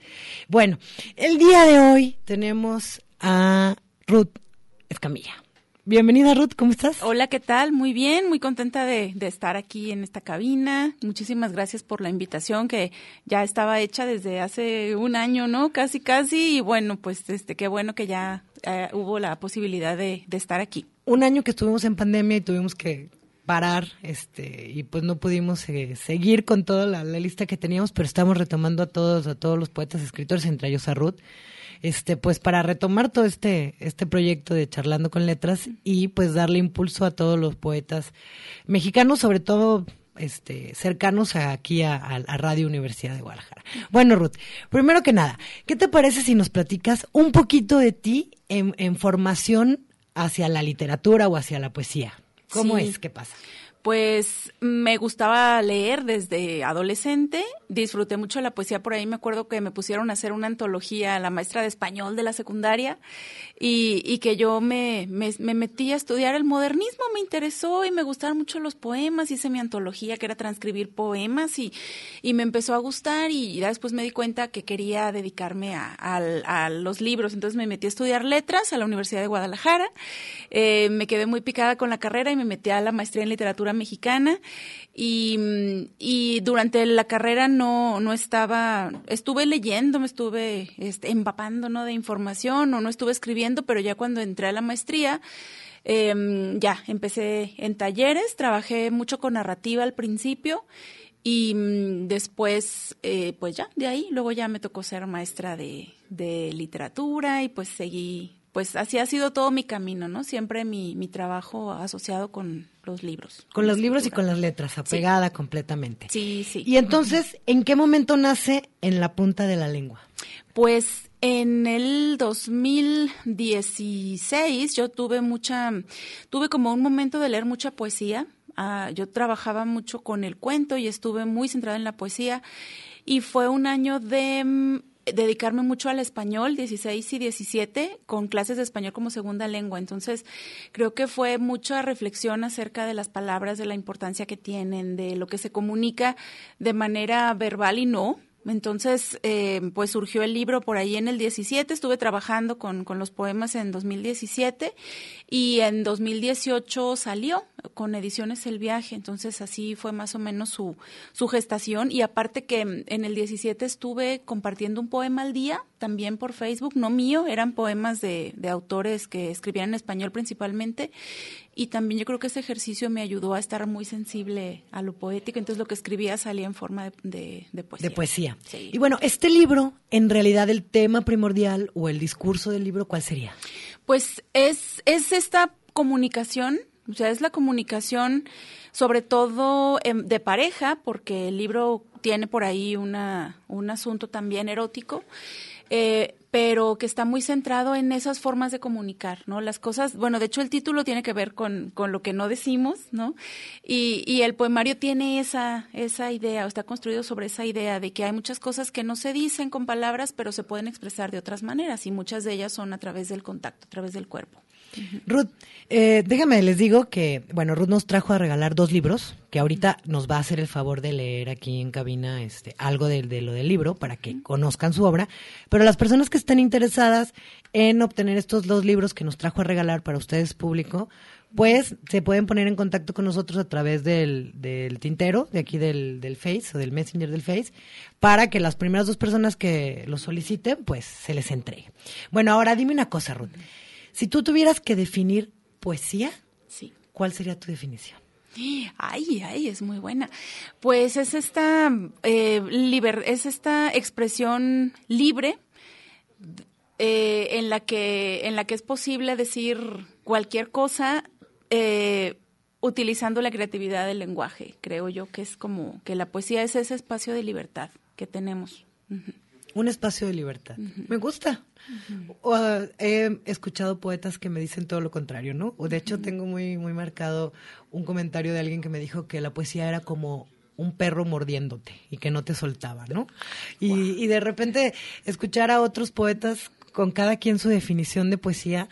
[SPEAKER 16] Bueno, el día de hoy tenemos a Ruth Escamilla. Bienvenida Ruth, ¿cómo estás?
[SPEAKER 19] Hola, ¿qué tal? Muy bien, muy contenta de, de, estar aquí en esta cabina. Muchísimas gracias por la invitación que ya estaba hecha desde hace un año, ¿no? Casi, casi. Y bueno, pues este, qué bueno que ya eh, hubo la posibilidad de, de estar aquí.
[SPEAKER 16] Un año que estuvimos en pandemia y tuvimos que parar este y pues no pudimos eh, seguir con toda la, lista que teníamos pero estamos retomando a todos a todos los poetas escritores entre ellos a Ruth este pues para retomar todo este este proyecto de charlando con letras y pues darle impulso a todos los poetas mexicanos sobre todo este, cercanos a, aquí a, a, Radio Universidad de Guadalajara. Bueno, Ruth, primero que nada, ¿qué te parece si nos platicas un poquito de ti en, en formación hacia la literatura o hacia la poesía? ¿Cómo
[SPEAKER 19] Sí.
[SPEAKER 16] es? ¿Qué pasa?
[SPEAKER 19] Pues me gustaba leer desde adolescente, disfruté mucho la poesía, por ahí me acuerdo que me pusieron a hacer una antología a la maestra de español de la secundaria y, que yo me, me, me, metí a estudiar el modernismo, me interesó y me gustaron mucho los poemas, hice mi antología que era transcribir poemas y, y me empezó a gustar y ya después me di cuenta que quería dedicarme a, a, a los libros, entonces me metí a estudiar letras a la Universidad de Guadalajara, eh, me quedé muy picada con la carrera y me metí a la maestría en literatura mexicana y, y durante la carrera no, no estaba, estuve leyendo, me estuve este, empapando ¿no? de información o no estuve escribiendo, pero ya cuando entré a la maestría, eh, ya empecé en talleres, trabajé mucho con narrativa al principio y mm, después, eh, pues ya, de ahí, luego ya me tocó ser maestra de, de literatura y pues seguí pues así ha sido todo mi camino, ¿no? Siempre mi, mi trabajo asociado con los libros.
[SPEAKER 16] Con los libros y con las letras, apegada sí. completamente.
[SPEAKER 19] Sí, sí.
[SPEAKER 16] Y entonces, ¿en qué momento nace en la punta de la lengua?
[SPEAKER 19] Pues en el 2016 yo tuve mucha, tuve como un momento de leer mucha poesía. Uh, yo trabajaba mucho con el cuento y estuve muy centrada en la poesía y fue un año de mm, dedicarme mucho al español, 16 y 17, con clases de español como segunda lengua. Entonces, creo que fue mucha reflexión acerca de las palabras, de la importancia que tienen, de lo que se comunica de manera verbal y no. Entonces, eh, pues surgió el libro por ahí en el 17, estuve trabajando con, con los poemas en 2017 y en 2018 salió con Ediciones El Viaje, entonces así fue más o menos su, su gestación. Y aparte que en el 17 estuve compartiendo un poema al día, también por Facebook, no mío, eran poemas de, de autores que escribían en español principalmente y también yo creo que ese ejercicio me ayudó a estar muy sensible a lo poético, entonces lo que escribía salía en forma de, de, de poesía.
[SPEAKER 16] De poesía. Sí. Y bueno, este libro, en realidad el tema primordial o el discurso del libro, ¿cuál sería?
[SPEAKER 19] Pues es, es esta comunicación, o sea, es la comunicación sobre todo eh, de pareja, porque el libro tiene por ahí una, un asunto también erótico. Eh, pero que está muy centrado en esas formas de comunicar, ¿no? Las cosas, bueno, de hecho el título tiene que ver con, con lo que no decimos, ¿no? Y, y, el poemario tiene esa, esa idea, o está construido sobre esa idea de que hay muchas cosas que no se dicen con palabras, pero se pueden expresar de otras maneras, y muchas de ellas son a través del contacto, a través del cuerpo.
[SPEAKER 16] Ruth, eh, déjame, les digo que, bueno, Ruth nos trajo a regalar dos libros, que ahorita nos va a hacer el favor de leer aquí en cabina este, algo de, de lo del libro para que conozcan su obra. Pero las personas que estén interesadas en obtener estos dos libros que nos trajo a regalar para ustedes público, pues se pueden poner en contacto con nosotros a través del, del tintero, de aquí del, del Face o del Messenger del Face, para que las primeras dos personas que lo soliciten, pues se les entregue. Bueno, ahora dime una cosa, Ruth. Si tú tuvieras que definir poesía,
[SPEAKER 19] sí.
[SPEAKER 16] ¿cuál sería tu definición?
[SPEAKER 19] Ay, ay, es muy buena. Pues es esta, eh, liber- es esta expresión libre eh, en la que en la que es posible decir cualquier cosa eh, utilizando la creatividad del lenguaje. Creo yo que es como que la poesía es ese espacio de libertad que tenemos.
[SPEAKER 16] Un espacio de libertad. Me gusta. O, eh, he escuchado poetas que me dicen todo lo contrario, ¿no? O de hecho tengo muy muy marcado un comentario de alguien que me dijo que la poesía era como un perro mordiéndote y que no te soltaba, ¿no? Y, y de repente escuchar a otros poetas con cada quien su definición de poesía,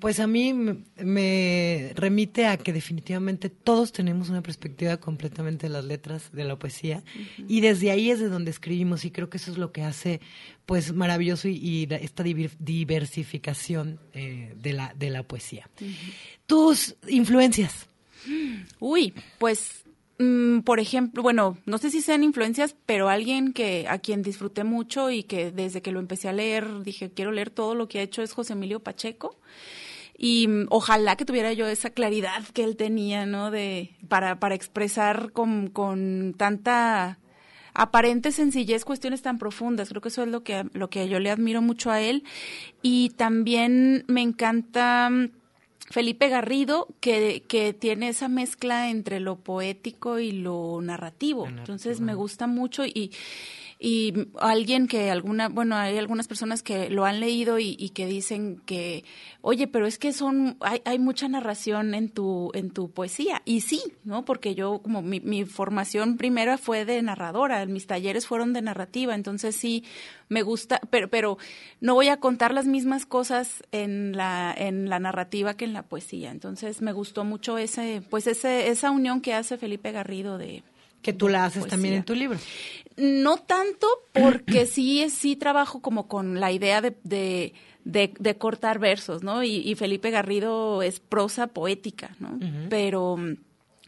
[SPEAKER 16] pues a mí me- me remite a que definitivamente todos tenemos una perspectiva completamente de las letras de la poesía y desde ahí es de donde escribimos y creo que eso es lo que hace pues maravilloso y, esta diversificación eh, de, la, de la poesía. Tus influencias.
[SPEAKER 19] Uy, pues, mm, por ejemplo, bueno, no sé si sean influencias, pero alguien que a quien disfruté mucho y que desde que lo empecé a leer dije quiero leer todo lo que ha hecho es José Emilio Pacheco. Y mm, ojalá que tuviera yo esa claridad que él tenía, ¿no? De, para, para expresar con, con tanta aparente sencillez cuestiones tan profundas. Creo que eso es lo que, lo que yo le admiro mucho a él. Y también me encanta mm, Felipe Garrido, que, que tiene esa mezcla entre lo poético y lo narrativo. Entonces me gusta mucho y, y alguien que alguna, bueno, hay algunas personas que lo han leído y, y que dicen que, oye, pero es que son, hay, hay mucha narración en tu, en tu poesía. Y sí, ¿no? Porque yo, como mi, mi formación primera fue de narradora, mis talleres fueron de narrativa, entonces sí, me gusta, pero, pero no voy a contar las mismas cosas en la, en la narrativa que en la poesía. Entonces me gustó mucho ese, pues ese, esa unión que hace Felipe Garrido de,
[SPEAKER 16] Que tú la haces
[SPEAKER 19] poesía.
[SPEAKER 16] también en tu libro.
[SPEAKER 19] No tanto, porque sí, sí trabajo como con la idea de, de, de- de cortar versos, ¿no? Y, y Felipe Garrido es prosa poética, ¿no? Pero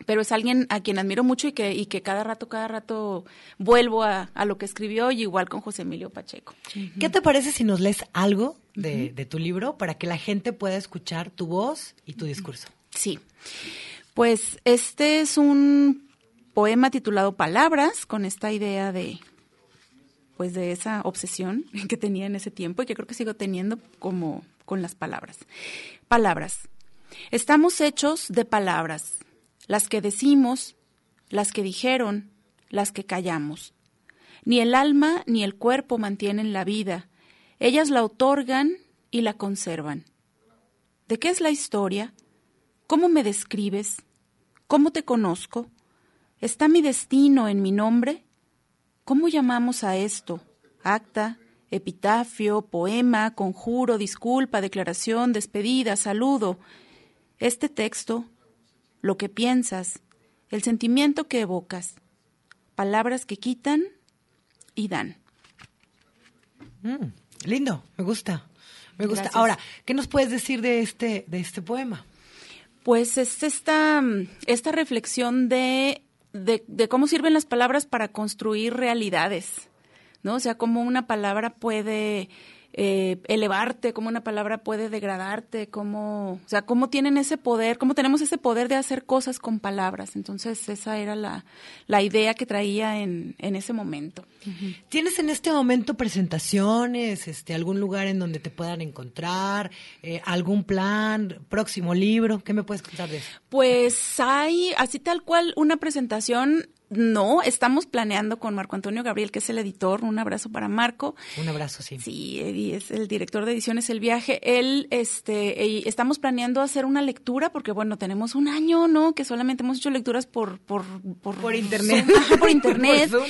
[SPEAKER 19] pero es alguien a quien admiro mucho y que, y que cada rato, cada rato vuelvo a, a lo que escribió, y igual con José Emilio Pacheco.
[SPEAKER 16] ¿Qué te parece si nos lees algo de, de tu libro para que la gente pueda escuchar tu voz y tu discurso?
[SPEAKER 19] Sí. Pues este es un poema titulado Palabras, con esta idea de pues de esa obsesión que tenía en ese tiempo y que creo que sigo teniendo como con las palabras. Palabras. Estamos hechos de palabras, las que decimos, las que dijeron, las que callamos. Ni el alma ni el cuerpo mantienen la vida, ellas la otorgan y la conservan. ¿De qué es la historia? ¿Cómo me describes? ¿Cómo te conozco? ¿Está mi destino en mi nombre? ¿Cómo llamamos a esto? Acta, epitafio, poema, conjuro, disculpa, declaración, despedida, saludo. Este texto, lo que piensas, el sentimiento que evocas, palabras que quitan y dan.
[SPEAKER 16] Mm, lindo, me gusta. Me gusta.
[SPEAKER 19] Gracias.
[SPEAKER 16] Ahora, ¿qué nos puedes decir de este, de este poema?
[SPEAKER 19] Pues es esta, esta reflexión de, de, de cómo sirven las palabras para construir realidades, ¿no? O sea, cómo una palabra puede eh, elevarte, cómo una palabra puede degradarte, cómo, o sea, cómo tienen ese poder, cómo tenemos ese poder de hacer cosas con palabras. Entonces, esa era la, la idea que traía en, en ese momento.
[SPEAKER 16] ¿Tienes en este momento presentaciones, este, algún lugar en donde te puedan encontrar, eh, algún plan, próximo libro? ¿Qué me puedes contar de eso?
[SPEAKER 19] Pues hay, así tal cual, una presentación. No, estamos planeando con Marco Antonio Gabriel, que es el editor. Un abrazo para Marco.
[SPEAKER 16] Un abrazo, sí.
[SPEAKER 19] Sí, y es el director de ediciones El Viaje. Él, este, estamos planeando hacer una lectura porque, bueno, tenemos un año, ¿no? Que solamente hemos hecho lecturas por por por,
[SPEAKER 16] Por internet.
[SPEAKER 19] Zoom. Por internet.
[SPEAKER 16] Por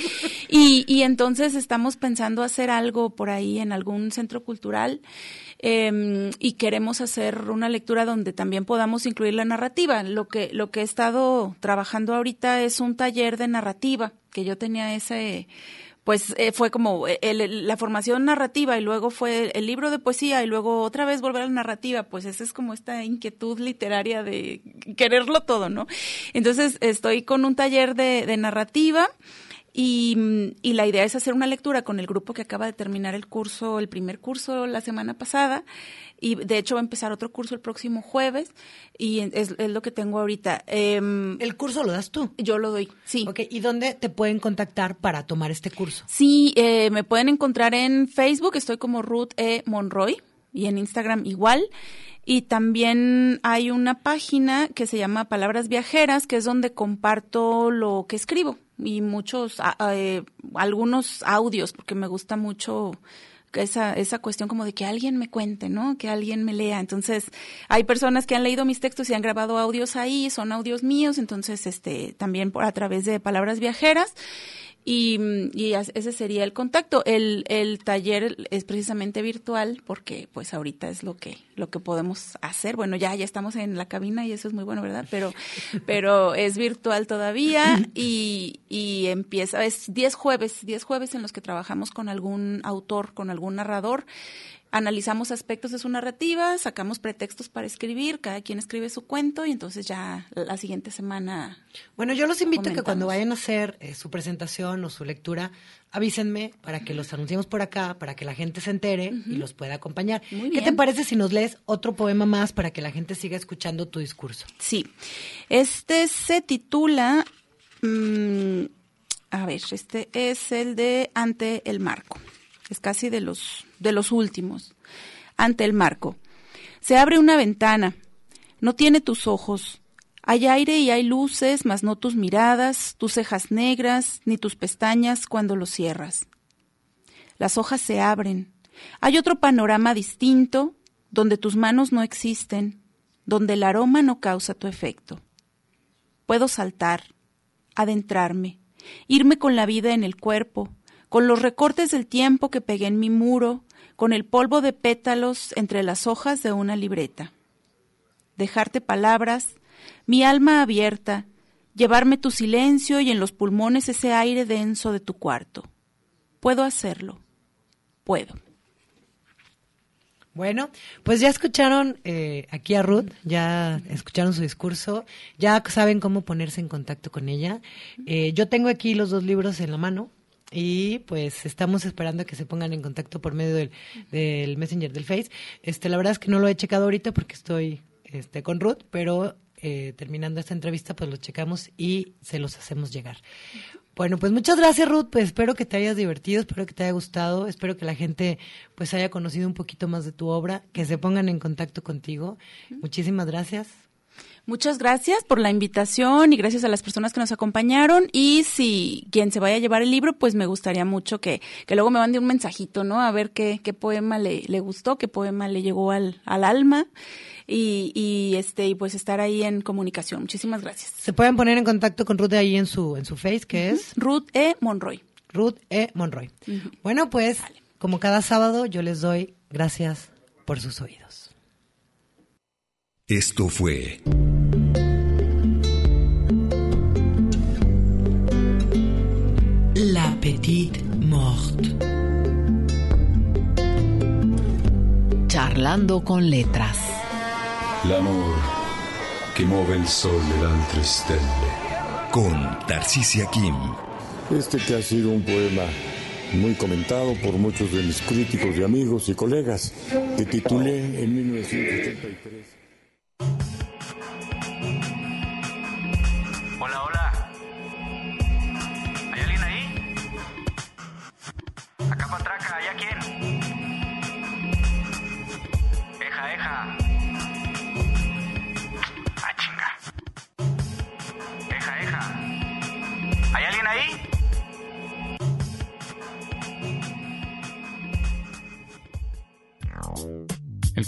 [SPEAKER 19] y, y entonces estamos pensando hacer algo por ahí en algún centro cultural. Em, y queremos hacer una lectura donde también podamos incluir la narrativa. Lo que, lo que he estado trabajando ahorita es un taller de narrativa, que yo tenía ese pues eh, fue como eh, la formación narrativa y luego fue el libro de poesía y luego otra vez volver a la narrativa, pues esa es como esta inquietud literaria de quererlo todo, ¿no? Entonces estoy con un taller de, de narrativa y, y, la idea es hacer una lectura con el grupo que acaba de terminar el curso, el primer curso la semana pasada. Y de hecho va a empezar otro curso el próximo jueves y es, es lo que tengo ahorita. Eh,
[SPEAKER 16] ¿El curso lo das tú?
[SPEAKER 19] Yo lo doy, sí.
[SPEAKER 16] Ok, ¿y dónde te pueden contactar para tomar este curso?
[SPEAKER 19] Sí, eh, me pueden encontrar en Facebook, estoy como Ruth E. Monroy y en Instagram igual. Y también hay una página que se llama Palabras Viajeras, que es donde comparto lo que escribo y muchos, eh, algunos audios, porque me gusta mucho esa, esa cuestión como de que alguien me cuente, ¿no? Que alguien me lea. Entonces, hay personas que han leído mis textos y han grabado audios ahí, son audios míos, entonces, este, también por a través de palabras viajeras. Y, y, ese sería el contacto. El, el taller es precisamente virtual porque pues ahorita es lo que, lo que podemos hacer. Bueno, ya, ya estamos en la cabina y eso es muy bueno, ¿verdad? Pero, pero es virtual todavía y, y empieza, es 10 jueves, 10 jueves en los que trabajamos con algún autor, con algún narrador analizamos aspectos de su narrativa, sacamos pretextos para escribir, cada quien escribe su cuento y entonces ya la siguiente semana.
[SPEAKER 16] Bueno, yo los invito a que cuando vayan a hacer eh, su presentación o su lectura, avísenme para que los anunciemos por acá, para que la gente se entere y los pueda acompañar. ¿Qué te parece si nos lees otro poema más para que la gente siga escuchando tu discurso?
[SPEAKER 19] Sí, este se titula, mmm, a ver, este es el de Ante el Marco es casi de los, de los últimos, ante el marco. Se abre una ventana, no tiene tus ojos. Hay aire y hay luces, mas no tus miradas, tus cejas negras, ni tus pestañas cuando lo cierras. Las hojas se abren. Hay otro panorama distinto, donde tus manos no existen, donde el aroma no causa tu efecto. Puedo saltar, adentrarme, irme con la vida en el cuerpo, con los recortes del tiempo que pegué en mi muro, con el polvo de pétalos entre las hojas de una libreta. Dejarte palabras, mi alma abierta, llevarme tu silencio y en los pulmones ese aire denso de tu cuarto. Puedo hacerlo. Puedo.
[SPEAKER 16] Bueno, pues ya escucharon eh, aquí a Ruth, ya escucharon su discurso, ya saben cómo ponerse en contacto con ella. Eh, yo tengo aquí los dos libros en la mano, y pues estamos esperando que se pongan en contacto por medio del, del Messenger del Face. Este, la verdad es que no lo he checado ahorita porque estoy este, con Ruth, pero eh, terminando esta entrevista pues lo checamos y se los hacemos llegar. Bueno, pues muchas gracias Ruth, pues espero que te hayas divertido, espero que te haya gustado, espero que la gente pues haya conocido un poquito más de tu obra, que se pongan en contacto contigo. Muchísimas gracias.
[SPEAKER 19] Muchas gracias por la invitación y gracias a las personas que nos acompañaron. Y si quien se vaya a llevar el libro, pues me gustaría mucho que, que luego me mande un mensajito, ¿no? A ver qué, qué poema le, le gustó, qué poema le llegó al, al alma. Y, y, este y pues estar ahí en comunicación. Muchísimas gracias.
[SPEAKER 16] Se pueden poner en contacto con Ruth ahí en su en su face, que es
[SPEAKER 19] Ruth E Monroy.
[SPEAKER 16] Ruth E Monroy. Bueno, pues como cada sábado yo les doy gracias por sus oídos.
[SPEAKER 17] Esto fue
[SPEAKER 2] Petite Morte. Charlando con letras.
[SPEAKER 17] L'amor che muove il sole e le altre stelle. Con Tarcisia Kim.
[SPEAKER 18] Este que ha sido un poema muy comentado por muchos de mis críticos y amigos y colegas, que titulé en 1983.
[SPEAKER 20] Hola, hola.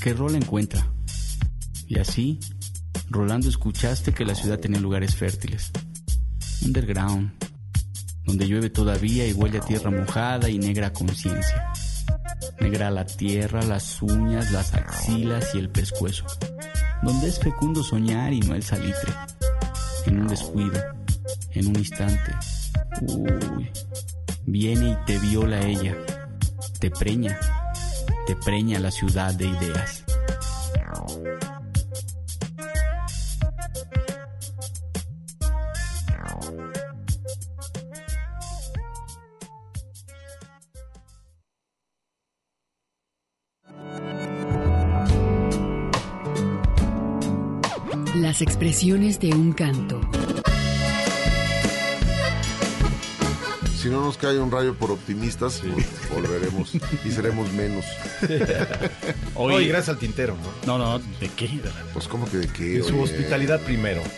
[SPEAKER 21] El que rola encuentra. Y así, rolando escuchaste que la ciudad tenía lugares fértiles. Underground, donde llueve todavía y huele a tierra mojada y negra conciencia. Negra la tierra, las uñas, las axilas y el pescuezo. Donde es fecundo soñar y no el salitre. En un descuido, en un instante. Uy, viene y te viola ella. Te preña, te preña la ciudad de ideas.
[SPEAKER 2] Las expresiones de un canto.
[SPEAKER 22] Si no nos cae un rayo por optimistas, pues volveremos y seremos menos.
[SPEAKER 23] Oye, gracias al tintero, ¿no?
[SPEAKER 4] No, no, ¿de qué?
[SPEAKER 22] Pues, ¿cómo que de qué?
[SPEAKER 23] De su
[SPEAKER 22] oye?
[SPEAKER 23] hospitalidad primero.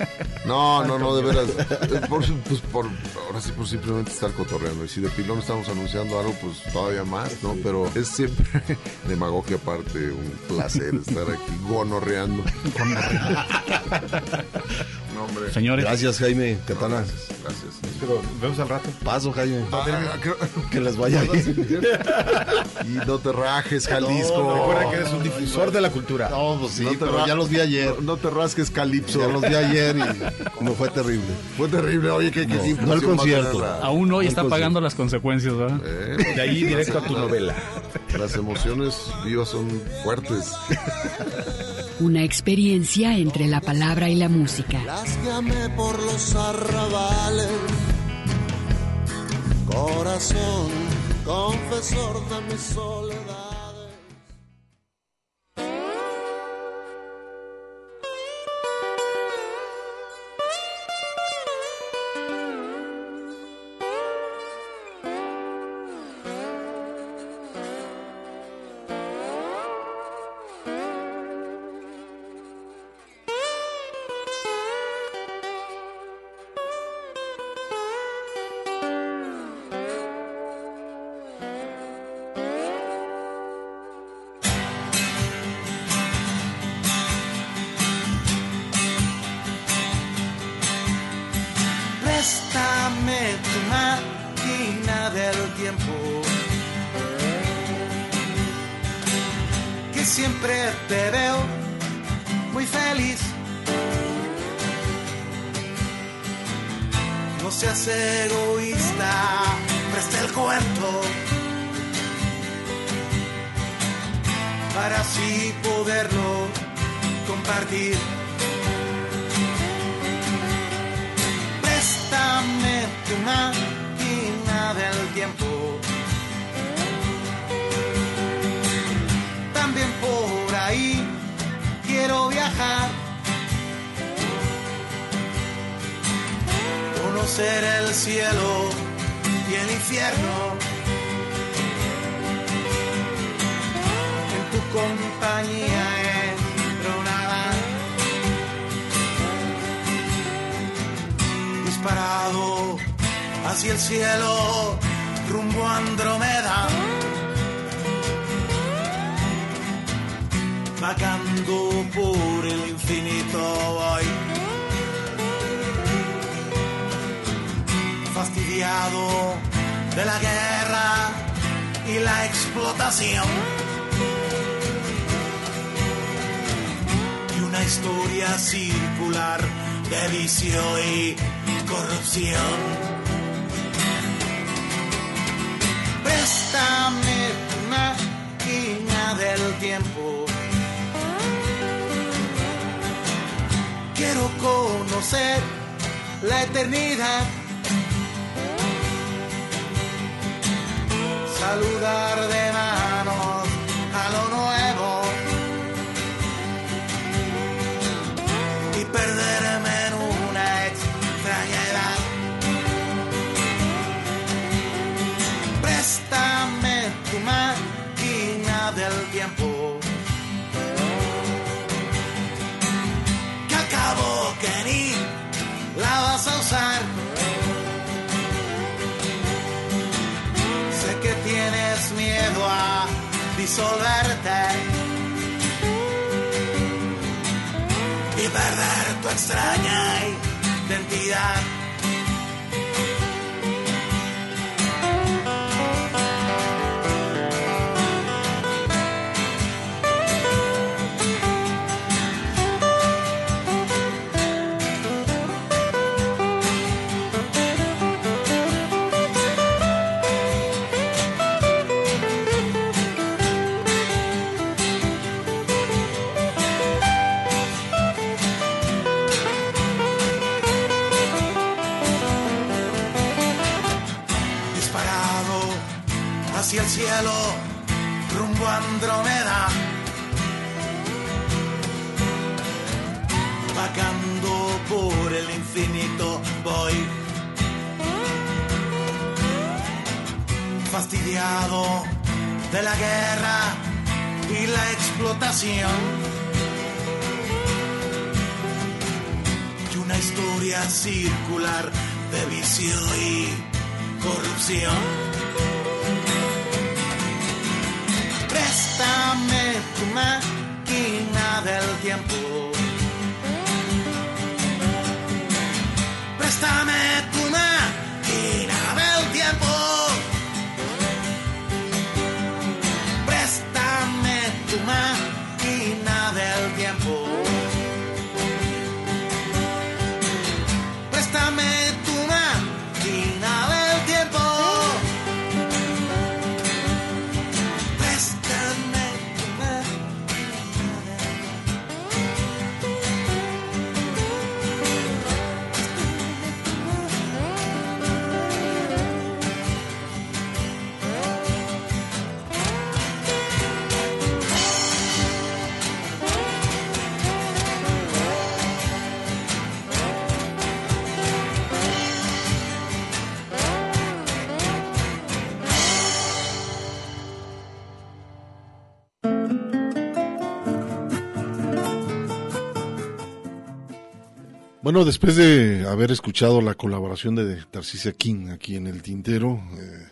[SPEAKER 22] No, no, no, de veras. Eh, Por, pues, por, ahora sí, por simplemente estar cotorreando. Y si de pilón estamos anunciando algo, pues todavía más, ¿no? Pero es siempre demagogia aparte, un placer estar aquí gonorreando. No, hombre.
[SPEAKER 4] Señores.
[SPEAKER 24] Gracias, Jaime Catana.
[SPEAKER 22] Gracias.
[SPEAKER 23] Pero vemos al rato.
[SPEAKER 24] Paso, Jaime.
[SPEAKER 22] Ah, creo-
[SPEAKER 24] Que les vaya bien.
[SPEAKER 22] Y no te rajes, Jalisco.
[SPEAKER 23] No, recuerda que eres un difusor de la cultura.
[SPEAKER 24] No, pues sí,
[SPEAKER 22] No te
[SPEAKER 24] pero
[SPEAKER 22] ra-
[SPEAKER 24] ya los vi ayer.
[SPEAKER 22] No, no te rasques, Calipso.
[SPEAKER 24] Ya los vi ayer y me fue terrible.
[SPEAKER 22] Fue terrible. Oye, que, que
[SPEAKER 24] No, no el concierto.
[SPEAKER 4] Aún hoy
[SPEAKER 24] No
[SPEAKER 4] está pagando las consecuencias, ¿verdad?
[SPEAKER 22] Eh,
[SPEAKER 23] De ahí directo a tu novela.
[SPEAKER 22] Las emociones vivas son fuertes.
[SPEAKER 2] Una experiencia entre la palabra y la música.
[SPEAKER 10] Las por los arrabales. Corazón, confesor de mi soledad. Para así poderlo compartir. Préstame tu máquina del tiempo. También por ahí quiero viajar. Conocer el cielo y el infierno. Compañía entro nadar. disparado hacia el cielo, rumbo a Andrómeda. Vagando por el infinito voy. Fastidiado de la guerra y la explotación. Historia circular de vicio y corrupción. Préstame tu máquina del tiempo. Quiero conocer la eternidad. Saludar de y perder tu extraña identidad. De la guerra y la explotación. Y una historia circular de vicio y corrupción. Préstame tu máquina del tiempo. Préstame
[SPEAKER 3] Bueno, después de haber escuchado la colaboración de Tarcisia King aquí en el Tintero, eh,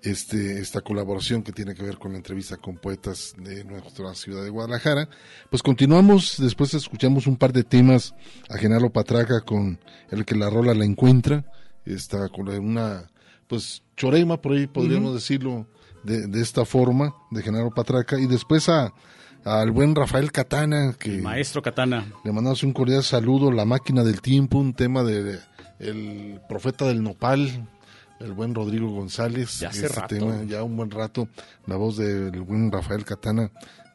[SPEAKER 3] este, esta colaboración que tiene que ver con la entrevista con poetas de nuestra ciudad de Guadalajara, pues continuamos, después escuchamos un par de temas a Genaro Patraca con el que la rola la encuentra, está con una, pues, chorema por ahí podríamos decirlo de, de esta forma, de Genaro Patraca, y después a al buen Rafael Catana, que
[SPEAKER 4] Maestro Katana.
[SPEAKER 3] le mandamos un cordial saludo, La Máquina del Tiempo, un tema de, el profeta del nopal, el buen Rodrigo González.
[SPEAKER 4] Ya hace
[SPEAKER 3] Este
[SPEAKER 4] rato.
[SPEAKER 3] tema, ya un buen rato, la voz del buen Rafael Catana,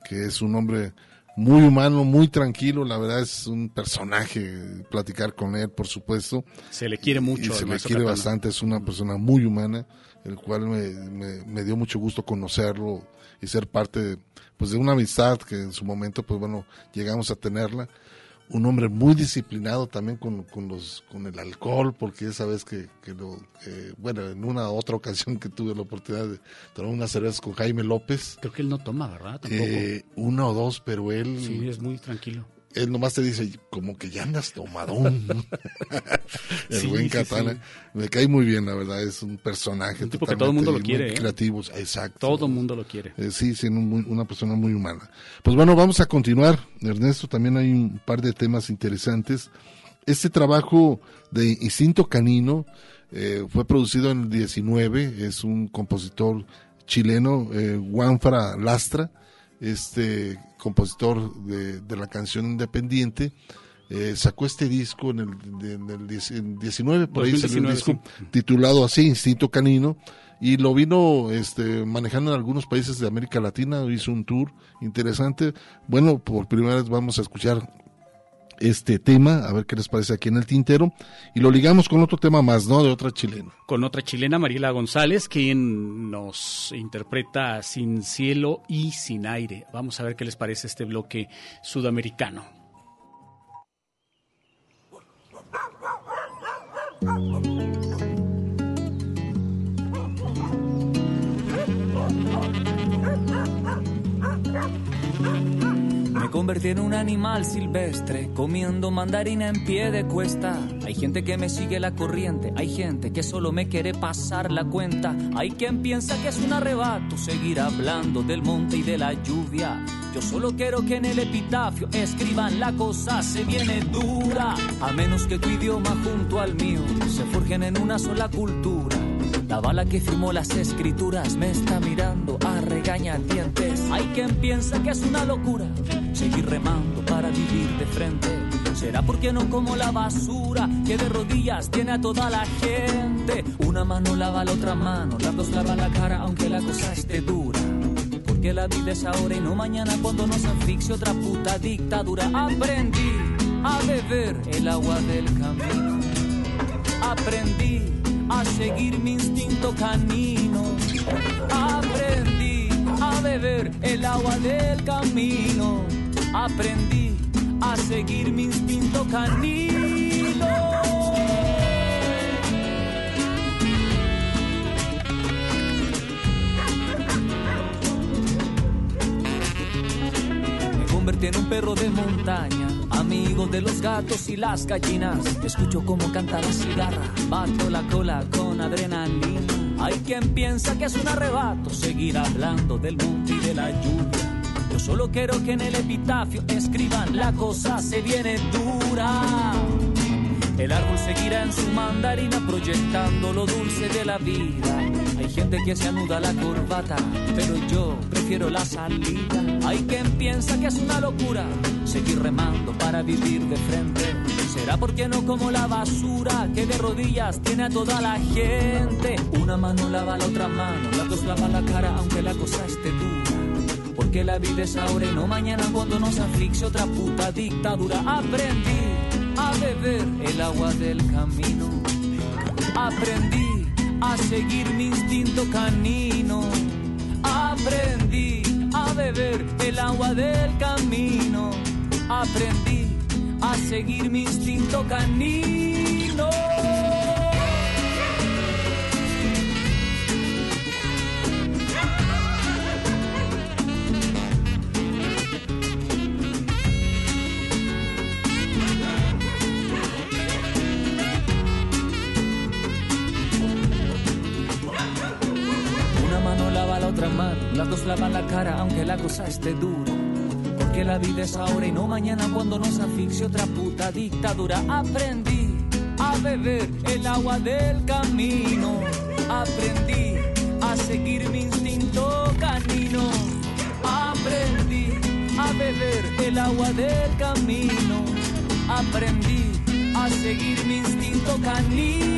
[SPEAKER 3] que es un hombre muy humano, muy tranquilo, la verdad es un personaje, platicar con él, por supuesto.
[SPEAKER 4] Se le quiere mucho
[SPEAKER 3] Y se le quiere bastante, es una persona muy humana, el cual me, me- me dio mucho gusto conocerlo y ser parte de, pues, de una amistad que en su momento, pues bueno, llegamos a tenerla. Un hombre muy disciplinado también con, con los, con el alcohol, porque esa vez que, que lo, eh, bueno, en una otra ocasión que tuve la oportunidad de tomar unas cervezas con Jaime López.
[SPEAKER 4] Creo que él no toma, ¿verdad? Tampoco.
[SPEAKER 3] Eh, una o dos, pero él
[SPEAKER 4] sí, es muy tranquilo.
[SPEAKER 3] Él nomás te dice, como que ya andas tomadón. ¿no? el
[SPEAKER 4] Sí,
[SPEAKER 3] buen Katana.
[SPEAKER 4] sí.
[SPEAKER 3] Me cae muy bien, la verdad. Es un personaje.
[SPEAKER 4] Un tipo que todo el mundo lo quiere, ¿eh?
[SPEAKER 3] Creativo, exacto.
[SPEAKER 4] Todo el mundo lo quiere.
[SPEAKER 3] Eh, sí, siendo muy- una persona muy humana. Pues bueno, vamos a continuar. Ernesto, también hay un par de temas interesantes. Este trabajo de Instinto Canino eh, fue producido en el 19. Es un compositor chileno, eh, Juanfra Lastra, este compositor de, de la canción independiente. eh, sacó este disco en el, de- en el 10 en 19, por ahí salió
[SPEAKER 4] 2019,
[SPEAKER 3] disco titulado así, Instinto Canino, y lo vino este, manejando en algunos países de América Latina, hizo un tour interesante. Bueno, por primera vez vamos a escuchar este tema, a ver qué les parece aquí en el tintero, y lo ligamos con otro tema más, ¿no? De otra chilena.
[SPEAKER 4] Con otra chilena, Mariela González, quien nos interpreta Sin cielo y sin aire. Vamos a ver qué les parece este bloque sudamericano.
[SPEAKER 25] Me convertí en un animal silvestre, comiendo mandarina en pie de cuesta. Hay gente que me sigue la corriente, hay gente que solo me quiere pasar la cuenta. Hay quien piensa que es un arrebato seguir hablando del monte y de la lluvia. Yo solo quiero que en el epitafio escriban la cosa se viene dura. A menos que tu idioma junto al mío se forjen en una sola cultura. La bala que firmó las escrituras me está mirando a regañadientes. Hay quien piensa que es una locura seguir remando para vivir de frente. Será porque no como la basura que de rodillas tiene a toda la gente. Una mano lava la otra mano, las dos la cara aunque la cosa esté dura. Porque la vida es ahora y no mañana cuando nos asfixie otra puta dictadura. Aprendí a beber el agua del camino. Aprendí a seguir mi instinto canino. Aprendí a beber el agua del camino. Aprendí a seguir mi instinto canino. Me convertí en un perro de montaña, amigo de los gatos y las gallinas. Escucho cómo canta la cigarra, bato la cola con adrenalina. Hay quien piensa que es un arrebato seguir hablando del monte y de la lluvia. Yo solo quiero que en el epitafio escriban la cosa se viene dura. El árbol seguirá en su mandarina proyectando lo dulce de la vida. Hay gente que se anuda la corbata, pero yo prefiero la salida. Hay quien piensa que es una locura seguir remando para vivir de frente. Será porque no como la basura que de rodillas tiene a toda la gente. Una mano lava la otra mano, las dos lavan la cara aunque la cosa esté dura. Porque la vida es ahora y no mañana cuando nos aflige otra puta dictadura. Aprendí a beber el agua del camino. Aprendí a seguir mi instinto canino. Aprendí a beber el agua del camino. Aprendí a seguir mi instinto canino. Las dos lavan la cara aunque la cosa esté dura. Porque la vida es ahora y no mañana cuando nos asfixie otra puta dictadura. Aprendí a beber el agua del camino. Aprendí a seguir mi instinto canino. Aprendí a beber el agua del camino. Aprendí a seguir mi instinto canino.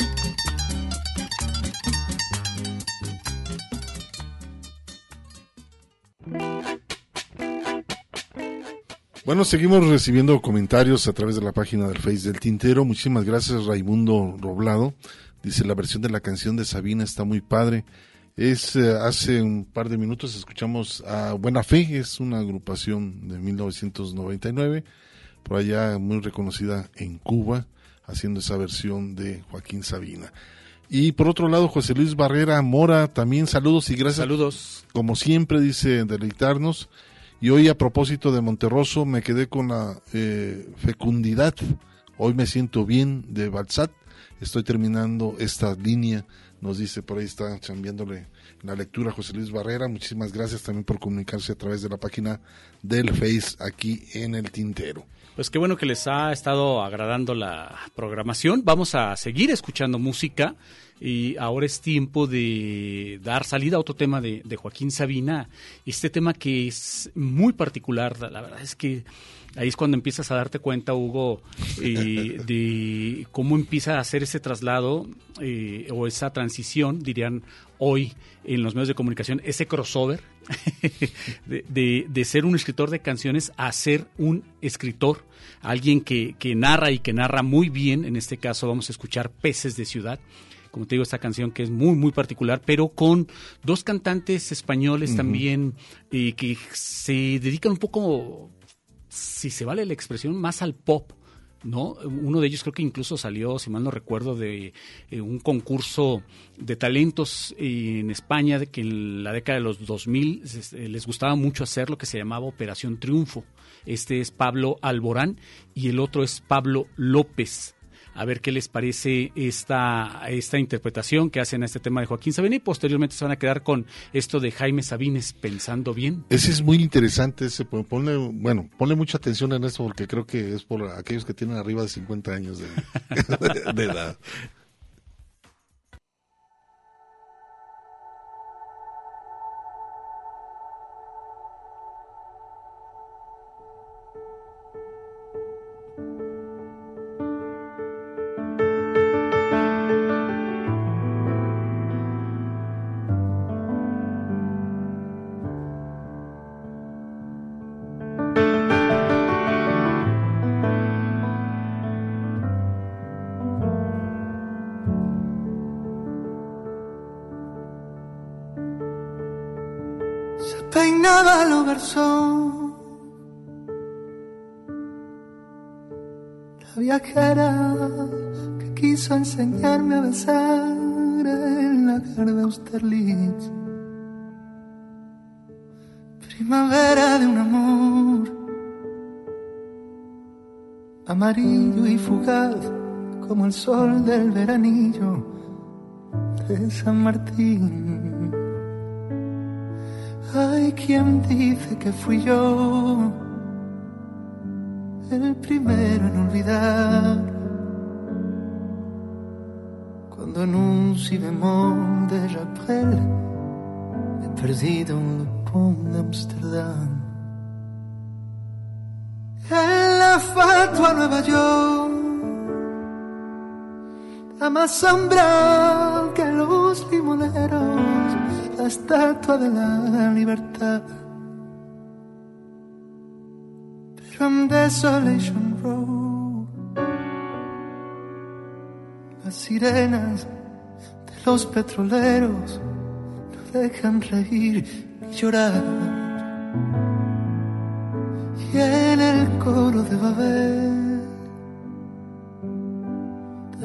[SPEAKER 3] Bueno, seguimos recibiendo comentarios a través de la página del Face del Tintero. Muchísimas gracias, Raimundo Roblado. Dice, la versión de la canción de Sabina está muy padre. Es eh, hace un par de minutos escuchamos a Buena Fe, es una agrupación de 1999, por allá muy reconocida en Cuba, haciendo esa versión de Joaquín Sabina. Y por otro lado, José Luis Barrera Mora, también saludos y gracias.
[SPEAKER 4] Saludos.
[SPEAKER 3] Como siempre, dice, deleitarnos. Y hoy a propósito de Monterroso me quedé con la eh, fecundidad. Hoy me siento bien de Balsat. Estoy terminando esta línea. Nos dice por ahí está chambeándole la lectura José Luis Barrera. Muchísimas gracias también por comunicarse a través de la página del Face aquí en el Tintero.
[SPEAKER 4] Pues qué bueno que les ha estado agradando la programación. Vamos a seguir escuchando música y ahora es tiempo de dar salida a otro tema de, de Joaquín Sabina. Este tema que es muy particular, la verdad es que ahí es cuando empiezas a darte cuenta, Hugo, eh, de cómo empieza a hacer ese traslado eh, o esa transición, dirían hoy en los medios de comunicación, ese crossover de, de- de ser un escritor de canciones a ser un escritor, alguien que, que narra y que narra muy bien. En este caso vamos a escuchar Peces de Ciudad. Como te digo, esta canción que es muy, muy particular, pero con dos cantantes españoles también eh, que se dedican un poco si se vale la expresión, más al pop. ¿no? Uno de ellos creo que incluso salió, si mal no recuerdo, de eh, un concurso de talentos en España de que en la década de los 2000 se- les gustaba mucho hacer lo que se llamaba Operación Triunfo. Este es Pablo Alborán y el otro es Pablo López. A ver qué les parece esta, esta interpretación que hacen a este tema de Joaquín Sabina y posteriormente se van a quedar con esto de Jaime Sabines, pensando bien.
[SPEAKER 3] Ese es muy interesante, ese, pon- ponle, bueno, ponle mucha atención en eso porque creo que es por aquellos que tienen arriba de 50 años de edad.
[SPEAKER 11] Enseñarme a besar en la de Austerlitz. Primavera de un amor amarillo y fugaz como el sol del veranillo de San Martín. Hay quien dice que fui yo más sombra que los limoneros, la estatua de la libertad. Pero en Desolation Road, las sirenas de los petroleros no dejan reír ni llorar. Y en el coro de Babel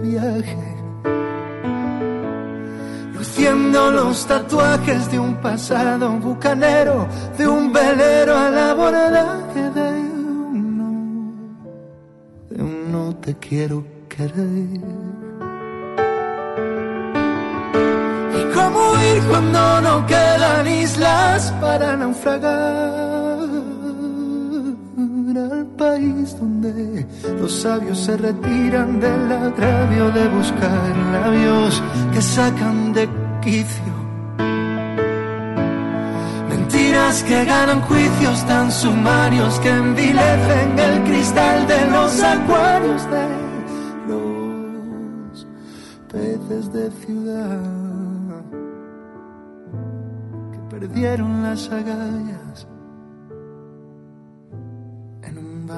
[SPEAKER 11] viaje, luciendo los tatuajes de un pasado bucanero, de un velero al abordaje de uno, de un no te quiero querer. Y cómo ir cuando no quedan islas para naufragar país donde los sabios se retiran del agravio de buscar labios que sacan de quicio. Mentiras que ganan juicios tan sumarios que envilecen el cristal de los acuarios de los peces de ciudad que perdieron las agallas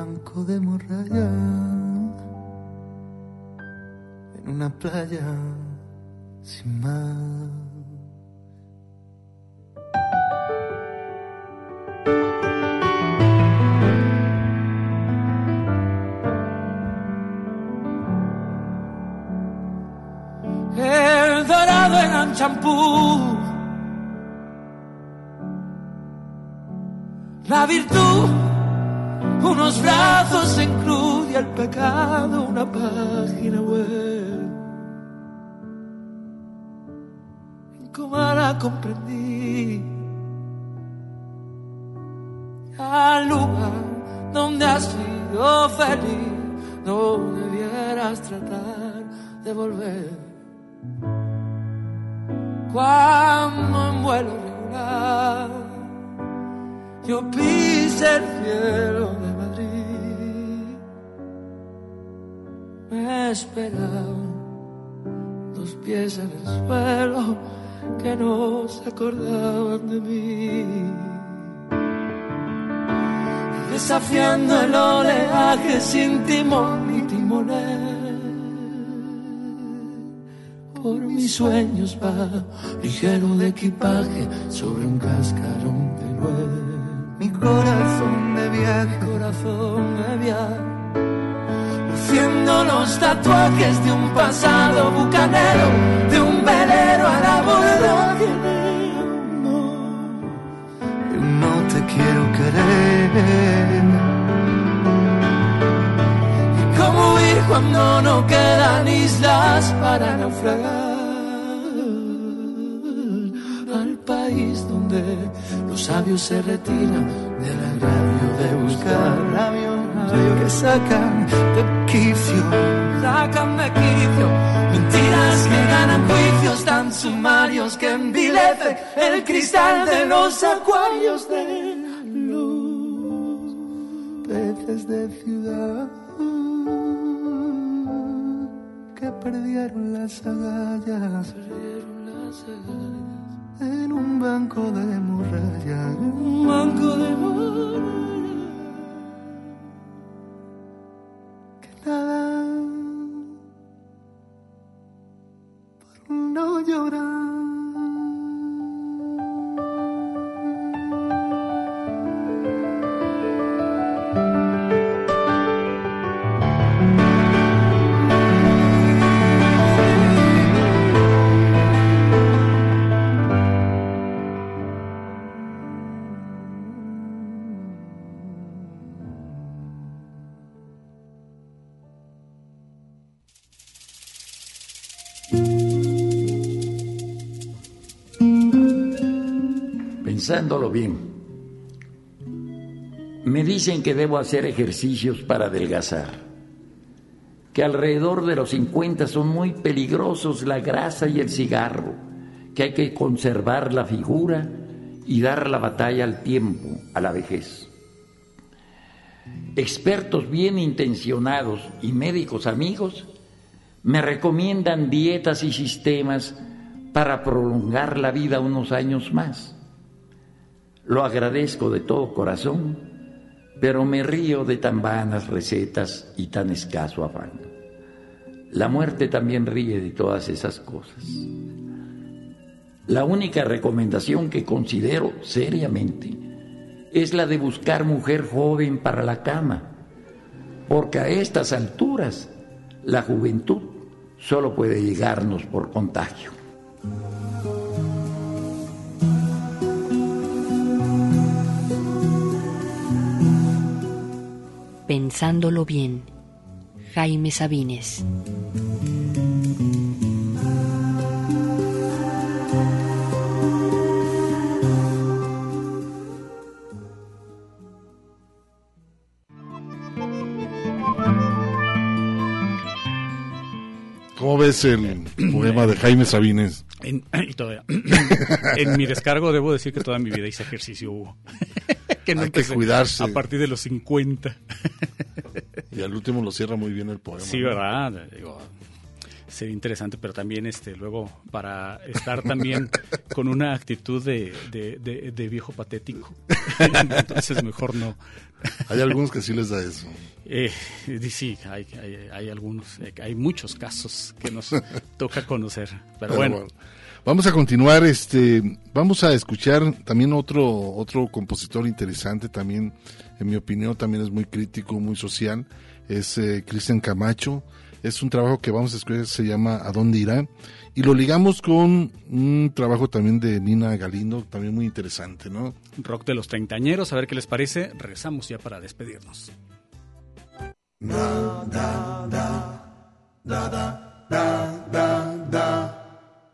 [SPEAKER 11] banco de morralla, en una playa sin mar.
[SPEAKER 6] el dorado en champú. La virtud, pecado, una página web. ¿Cómo la comprendí? Acordaban de mí. Desafiando el oleaje sin timón ni timonel por mis sueños va, ligero de equipaje sobre un cascarón de nuez.
[SPEAKER 11] Mi corazón de viaje,
[SPEAKER 6] corazón de viaje, luciendo los tatuajes de un pasado bucanero, de un velero al abordaje de
[SPEAKER 11] te quiero querer.
[SPEAKER 6] ¿Y cómo ir cuando no quedan islas para naufragar? Al país donde los sabios se retiran del agravio de buscar
[SPEAKER 11] que sacan de quicio.
[SPEAKER 6] sacan de quicio mentiras que ganan juicios tan sumarios que envilecen el cristal de los acuarios de luz.
[SPEAKER 11] peces de ciudad que perdieron las agallas en un banco de morralla.
[SPEAKER 6] Un banco de morralla.
[SPEAKER 11] Nada por no llorar.
[SPEAKER 26] Pensándolo bien, me dicen que debo hacer ejercicios para adelgazar, que alrededor de los 50 son muy peligrosos la grasa y el cigarro, que hay que conservar la figura y dar la batalla al tiempo, a la vejez. Expertos bien intencionados y médicos amigos me recomiendan dietas y sistemas para prolongar la vida unos años más. Lo agradezco de todo corazón, pero me río de tan vanas recetas y tan escaso afán. La muerte también ríe de todas esas cosas. La única recomendación que considero seriamente es la de buscar mujer joven para la cama, porque a estas alturas la juventud solo puede llegarnos por contagio.
[SPEAKER 2] Pensándolo bien, Jaime Sabines.
[SPEAKER 3] ¿Cómo ves el poema de Jaime Sabines?
[SPEAKER 4] En, y todavía- en mi descargo debo decir que toda mi vida hice ejercicio, Hugo. que no
[SPEAKER 3] Hay que cuidarse.
[SPEAKER 4] A partir de los 50.
[SPEAKER 3] Y al último lo cierra muy bien el poema.
[SPEAKER 4] Sí,
[SPEAKER 3] ¿no?
[SPEAKER 4] ¿verdad? Digo, sería interesante, pero también este luego para estar también con una actitud de, de- de- de viejo patético. Entonces mejor no.
[SPEAKER 3] Hay algunos que sí les da eso.
[SPEAKER 4] Eh, sí, hay, hay, hay algunos, eh, hay muchos casos que nos toca conocer. Pero
[SPEAKER 3] Pero
[SPEAKER 4] bueno,
[SPEAKER 3] bueno, Vamos a continuar, este, vamos a escuchar también otro, otro compositor interesante, también, en mi opinión, también es muy crítico, muy social, es eh, Cristian Camacho, es un trabajo que vamos a escuchar, se llama ¿A dónde irá? Y lo ligamos con un trabajo también de Nina Galindo, también muy interesante, ¿no?
[SPEAKER 4] rock de los treintañeros, a ver qué les parece. Regresamos ya para despedirnos.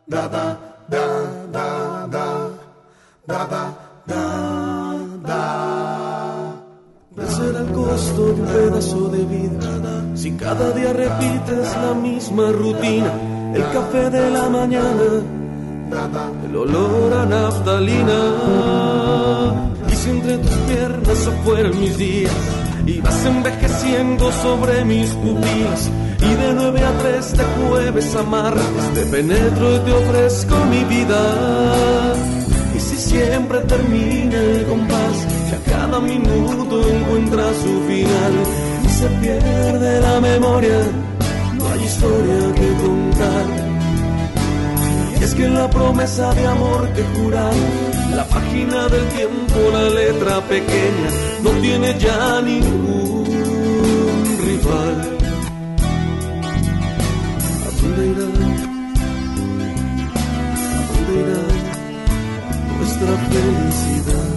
[SPEAKER 6] ¿Cuál será el costo de un pedazo de vida? Si cada día repites la misma rutina, el café de la mañana, el olor a naftalina. Y si entre tus piernas se fueran mis días y vas envejeciendo sobre mis pupilas, y de nueve a tres de jueves a martes te penetro y te ofrezco mi vida. Y si siempre termina el compás, que a cada minuto encuentra su final y se pierde la memoria, no hay historia que contar. Y es que la promesa de amor que jurar, la página del tiempo, la letra pequeña, no tiene ya ningún rival. ¿A dónde irá? ¿A dónde irá? nuestra felicidad.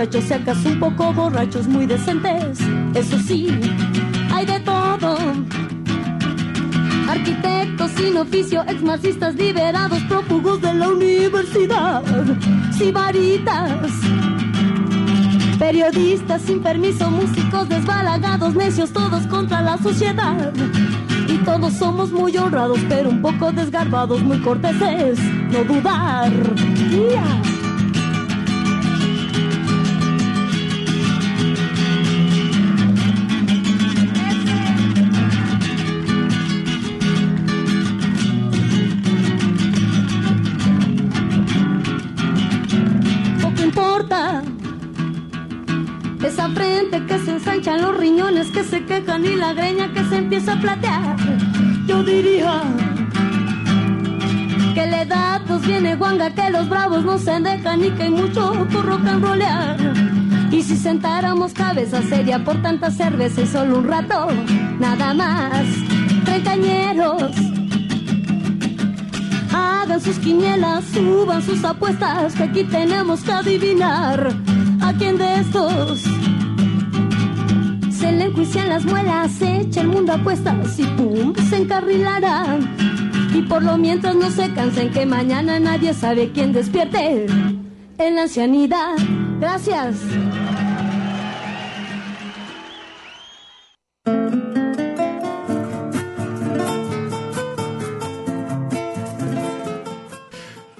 [SPEAKER 27] Muchachos, si acaso un poco borrachos, muy decentes, eso sí, hay de todo. Arquitectos sin oficio, exmarxistas liberados, prófugos de la universidad, sibaritas, Periodistas sin permiso, músicos desbalagados, necios todos contra la sociedad. Y todos somos muy honrados, pero un poco desgarbados, muy corteses, no dudar. Ya. Y la greña que se empieza a platear. Yo diría que la edad nos viene guanga, que los bravos no se dejan y que hay mucho por rock and rollear. Y si sentáramos cabeza seria por tanta cerveza solo un rato, nada más, treintañeros. Hagan sus quinielas, suban sus apuestas, que aquí tenemos que adivinar a quién de estos se le enjuician las muelas, se echa el mundo a apuestas y pum, se encarrilará. Y por lo mientras no se cansen que mañana nadie sabe quién despierte en la ancianidad. Gracias.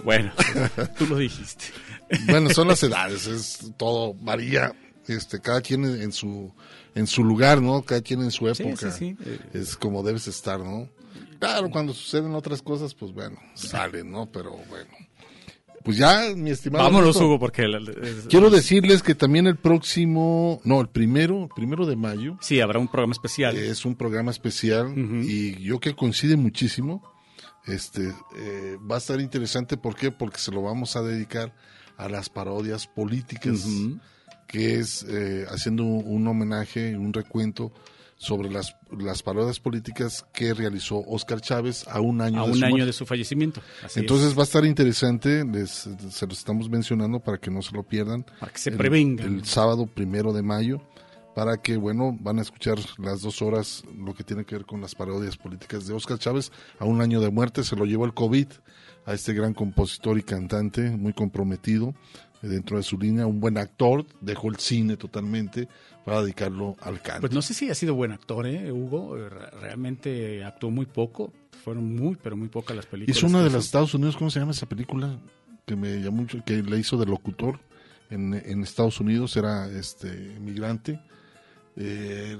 [SPEAKER 4] Bueno, tú lo dijiste.
[SPEAKER 3] Bueno, son las edades, es todo varía, este, cada quien en su en su lugar, ¿no? Cada quien en su época.
[SPEAKER 4] sí, sí.
[SPEAKER 3] Es como debes estar, ¿no? Claro, cuando suceden otras cosas, pues bueno, salen, ¿no? Pero bueno. Pues ya, mi estimado.
[SPEAKER 4] Vámonos, Hugo, porque... la- es-
[SPEAKER 3] Quiero decirles que también el próximo, no, el primero, el primero de mayo.
[SPEAKER 4] Sí, habrá un programa especial.
[SPEAKER 3] Es un programa especial y yo que coincide muchísimo. Este eh, va a estar interesante, ¿por qué? Porque se lo vamos a dedicar a las parodias políticas, que es eh, haciendo un, un homenaje, un recuento sobre las, las parodias políticas que realizó Oscar Chávez a un año
[SPEAKER 4] a
[SPEAKER 3] de
[SPEAKER 4] un
[SPEAKER 3] su
[SPEAKER 4] año de su fallecimiento. Así
[SPEAKER 3] Entonces
[SPEAKER 4] es.
[SPEAKER 3] va a estar interesante, les, se lo estamos mencionando para que no se lo pierdan.
[SPEAKER 4] Para que se
[SPEAKER 3] El-
[SPEAKER 4] prevengan.
[SPEAKER 3] El, sábado primero de mayo, para que, bueno, van a escuchar las dos horas lo que tiene que ver con las parodias políticas de Oscar Chávez. A un año de muerte se lo llevó el COVID a este gran compositor y cantante, muy comprometido dentro de su línea, un buen actor, dejó el cine totalmente para dedicarlo al canto.
[SPEAKER 4] Pues no sé si ha sido buen actor, ¿eh, Hugo? Re- Realmente actuó muy poco. Fueron muy, pero muy pocas las películas.
[SPEAKER 3] Hizo una de los Estados Unidos, ¿cómo se llama esa película? Que me llamó mucho, que le hizo de locutor en, en Estados Unidos, era este migrante. Eh,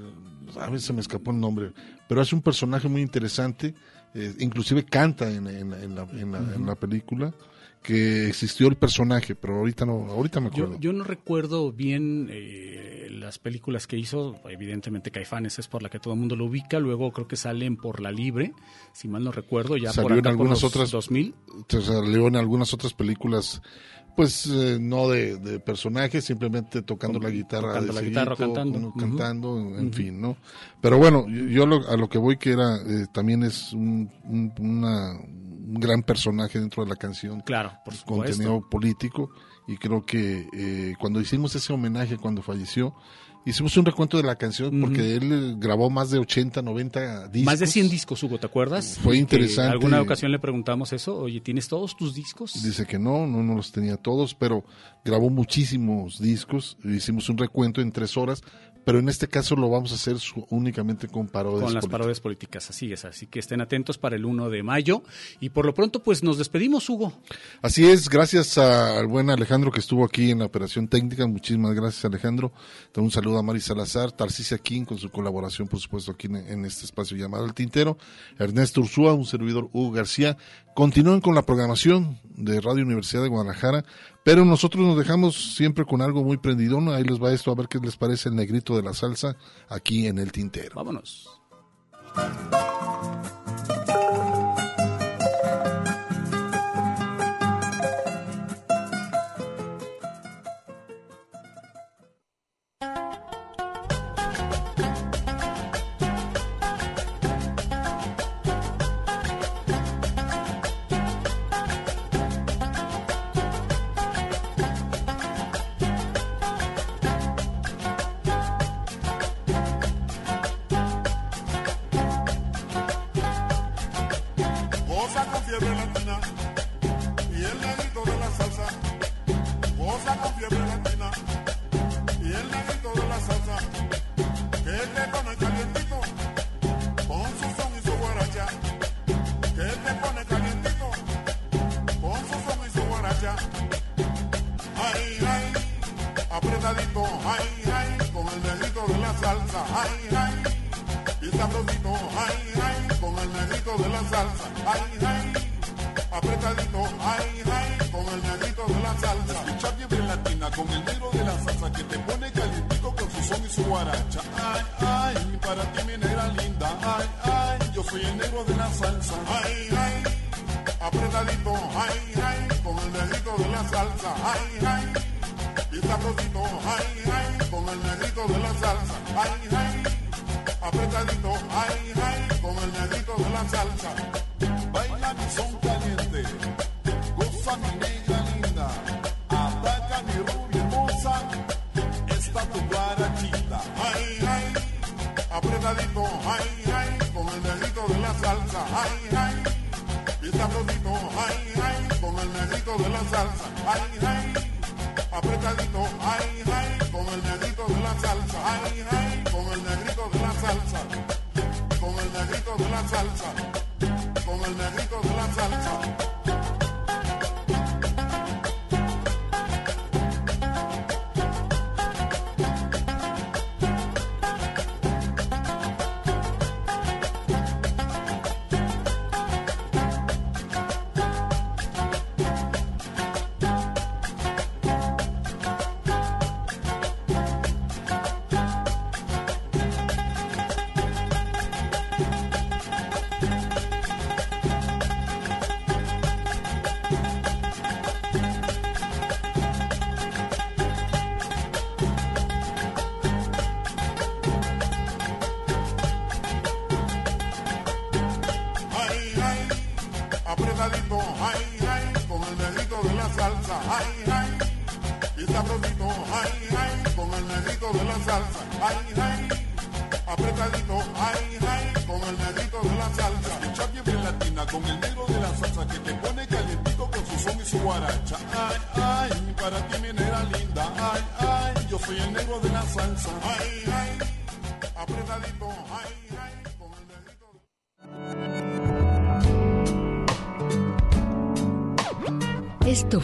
[SPEAKER 3] a veces se me escapó el nombre, pero hace un personaje muy interesante, eh, inclusive canta en, en- en la, en la- en la película que existió el personaje, pero ahorita no, ahorita me acuerdo.
[SPEAKER 4] Yo, yo no recuerdo bien eh, las películas que hizo, evidentemente Caifanes es por la que todo el mundo lo ubica, luego creo que salen por La Libre, si mal no recuerdo, ya
[SPEAKER 3] salió
[SPEAKER 4] por
[SPEAKER 3] en
[SPEAKER 4] acá por
[SPEAKER 3] algunas
[SPEAKER 4] los
[SPEAKER 3] otras
[SPEAKER 4] 2000.
[SPEAKER 3] salió en algunas otras películas pues eh, no de, de personajes simplemente tocando la guitarra
[SPEAKER 4] tocando
[SPEAKER 3] de
[SPEAKER 4] la guitarra o
[SPEAKER 3] seguito,
[SPEAKER 4] cantando.
[SPEAKER 3] cantando en fin no pero bueno yo, yo lo- a lo que voy que era eh, también es un, un- una- un gran personaje dentro de la canción.
[SPEAKER 4] Claro por
[SPEAKER 3] contenido político. Y creo que eh, cuando hicimos ese homenaje cuando falleció hicimos un recuento de la canción porque él eh, grabó más de 80 90 discos
[SPEAKER 4] Más de 100 discos, Hugo, ¿te acuerdas?
[SPEAKER 3] Fue interesante.
[SPEAKER 4] alguna ocasión le preguntamos eso, oye, ¿tienes todos tus discos?
[SPEAKER 3] Dice que no, no, no los tenía todos, pero grabó muchísimos discos. Hicimos un recuento en tres horas, pero en este caso lo vamos a hacer su- únicamente con parodias.
[SPEAKER 4] con las
[SPEAKER 3] políticas.
[SPEAKER 4] parodias políticas, así es, así que estén atentos para el 1 de mayo. Y por lo pronto, pues nos despedimos, Hugo.
[SPEAKER 3] Así es, gracias a- al buen Alejandro que estuvo aquí en la operación técnica. Muchísimas gracias, Alejandro. Un saludo a Mari Salazar, Tarcisia King con su colaboración, por supuesto, aquí en, en este espacio llamado El Tintero. Ernesto Ursúa, un servidor Hugo García. Continúen con la programación de Radio Universidad de Guadalajara, pero nosotros nos dejamos siempre con algo muy prendidón. Ahí les va esto a ver qué les parece el negrito de la salsa aquí en El Tintero.
[SPEAKER 4] Vámonos.
[SPEAKER 1] Gabriel Latina.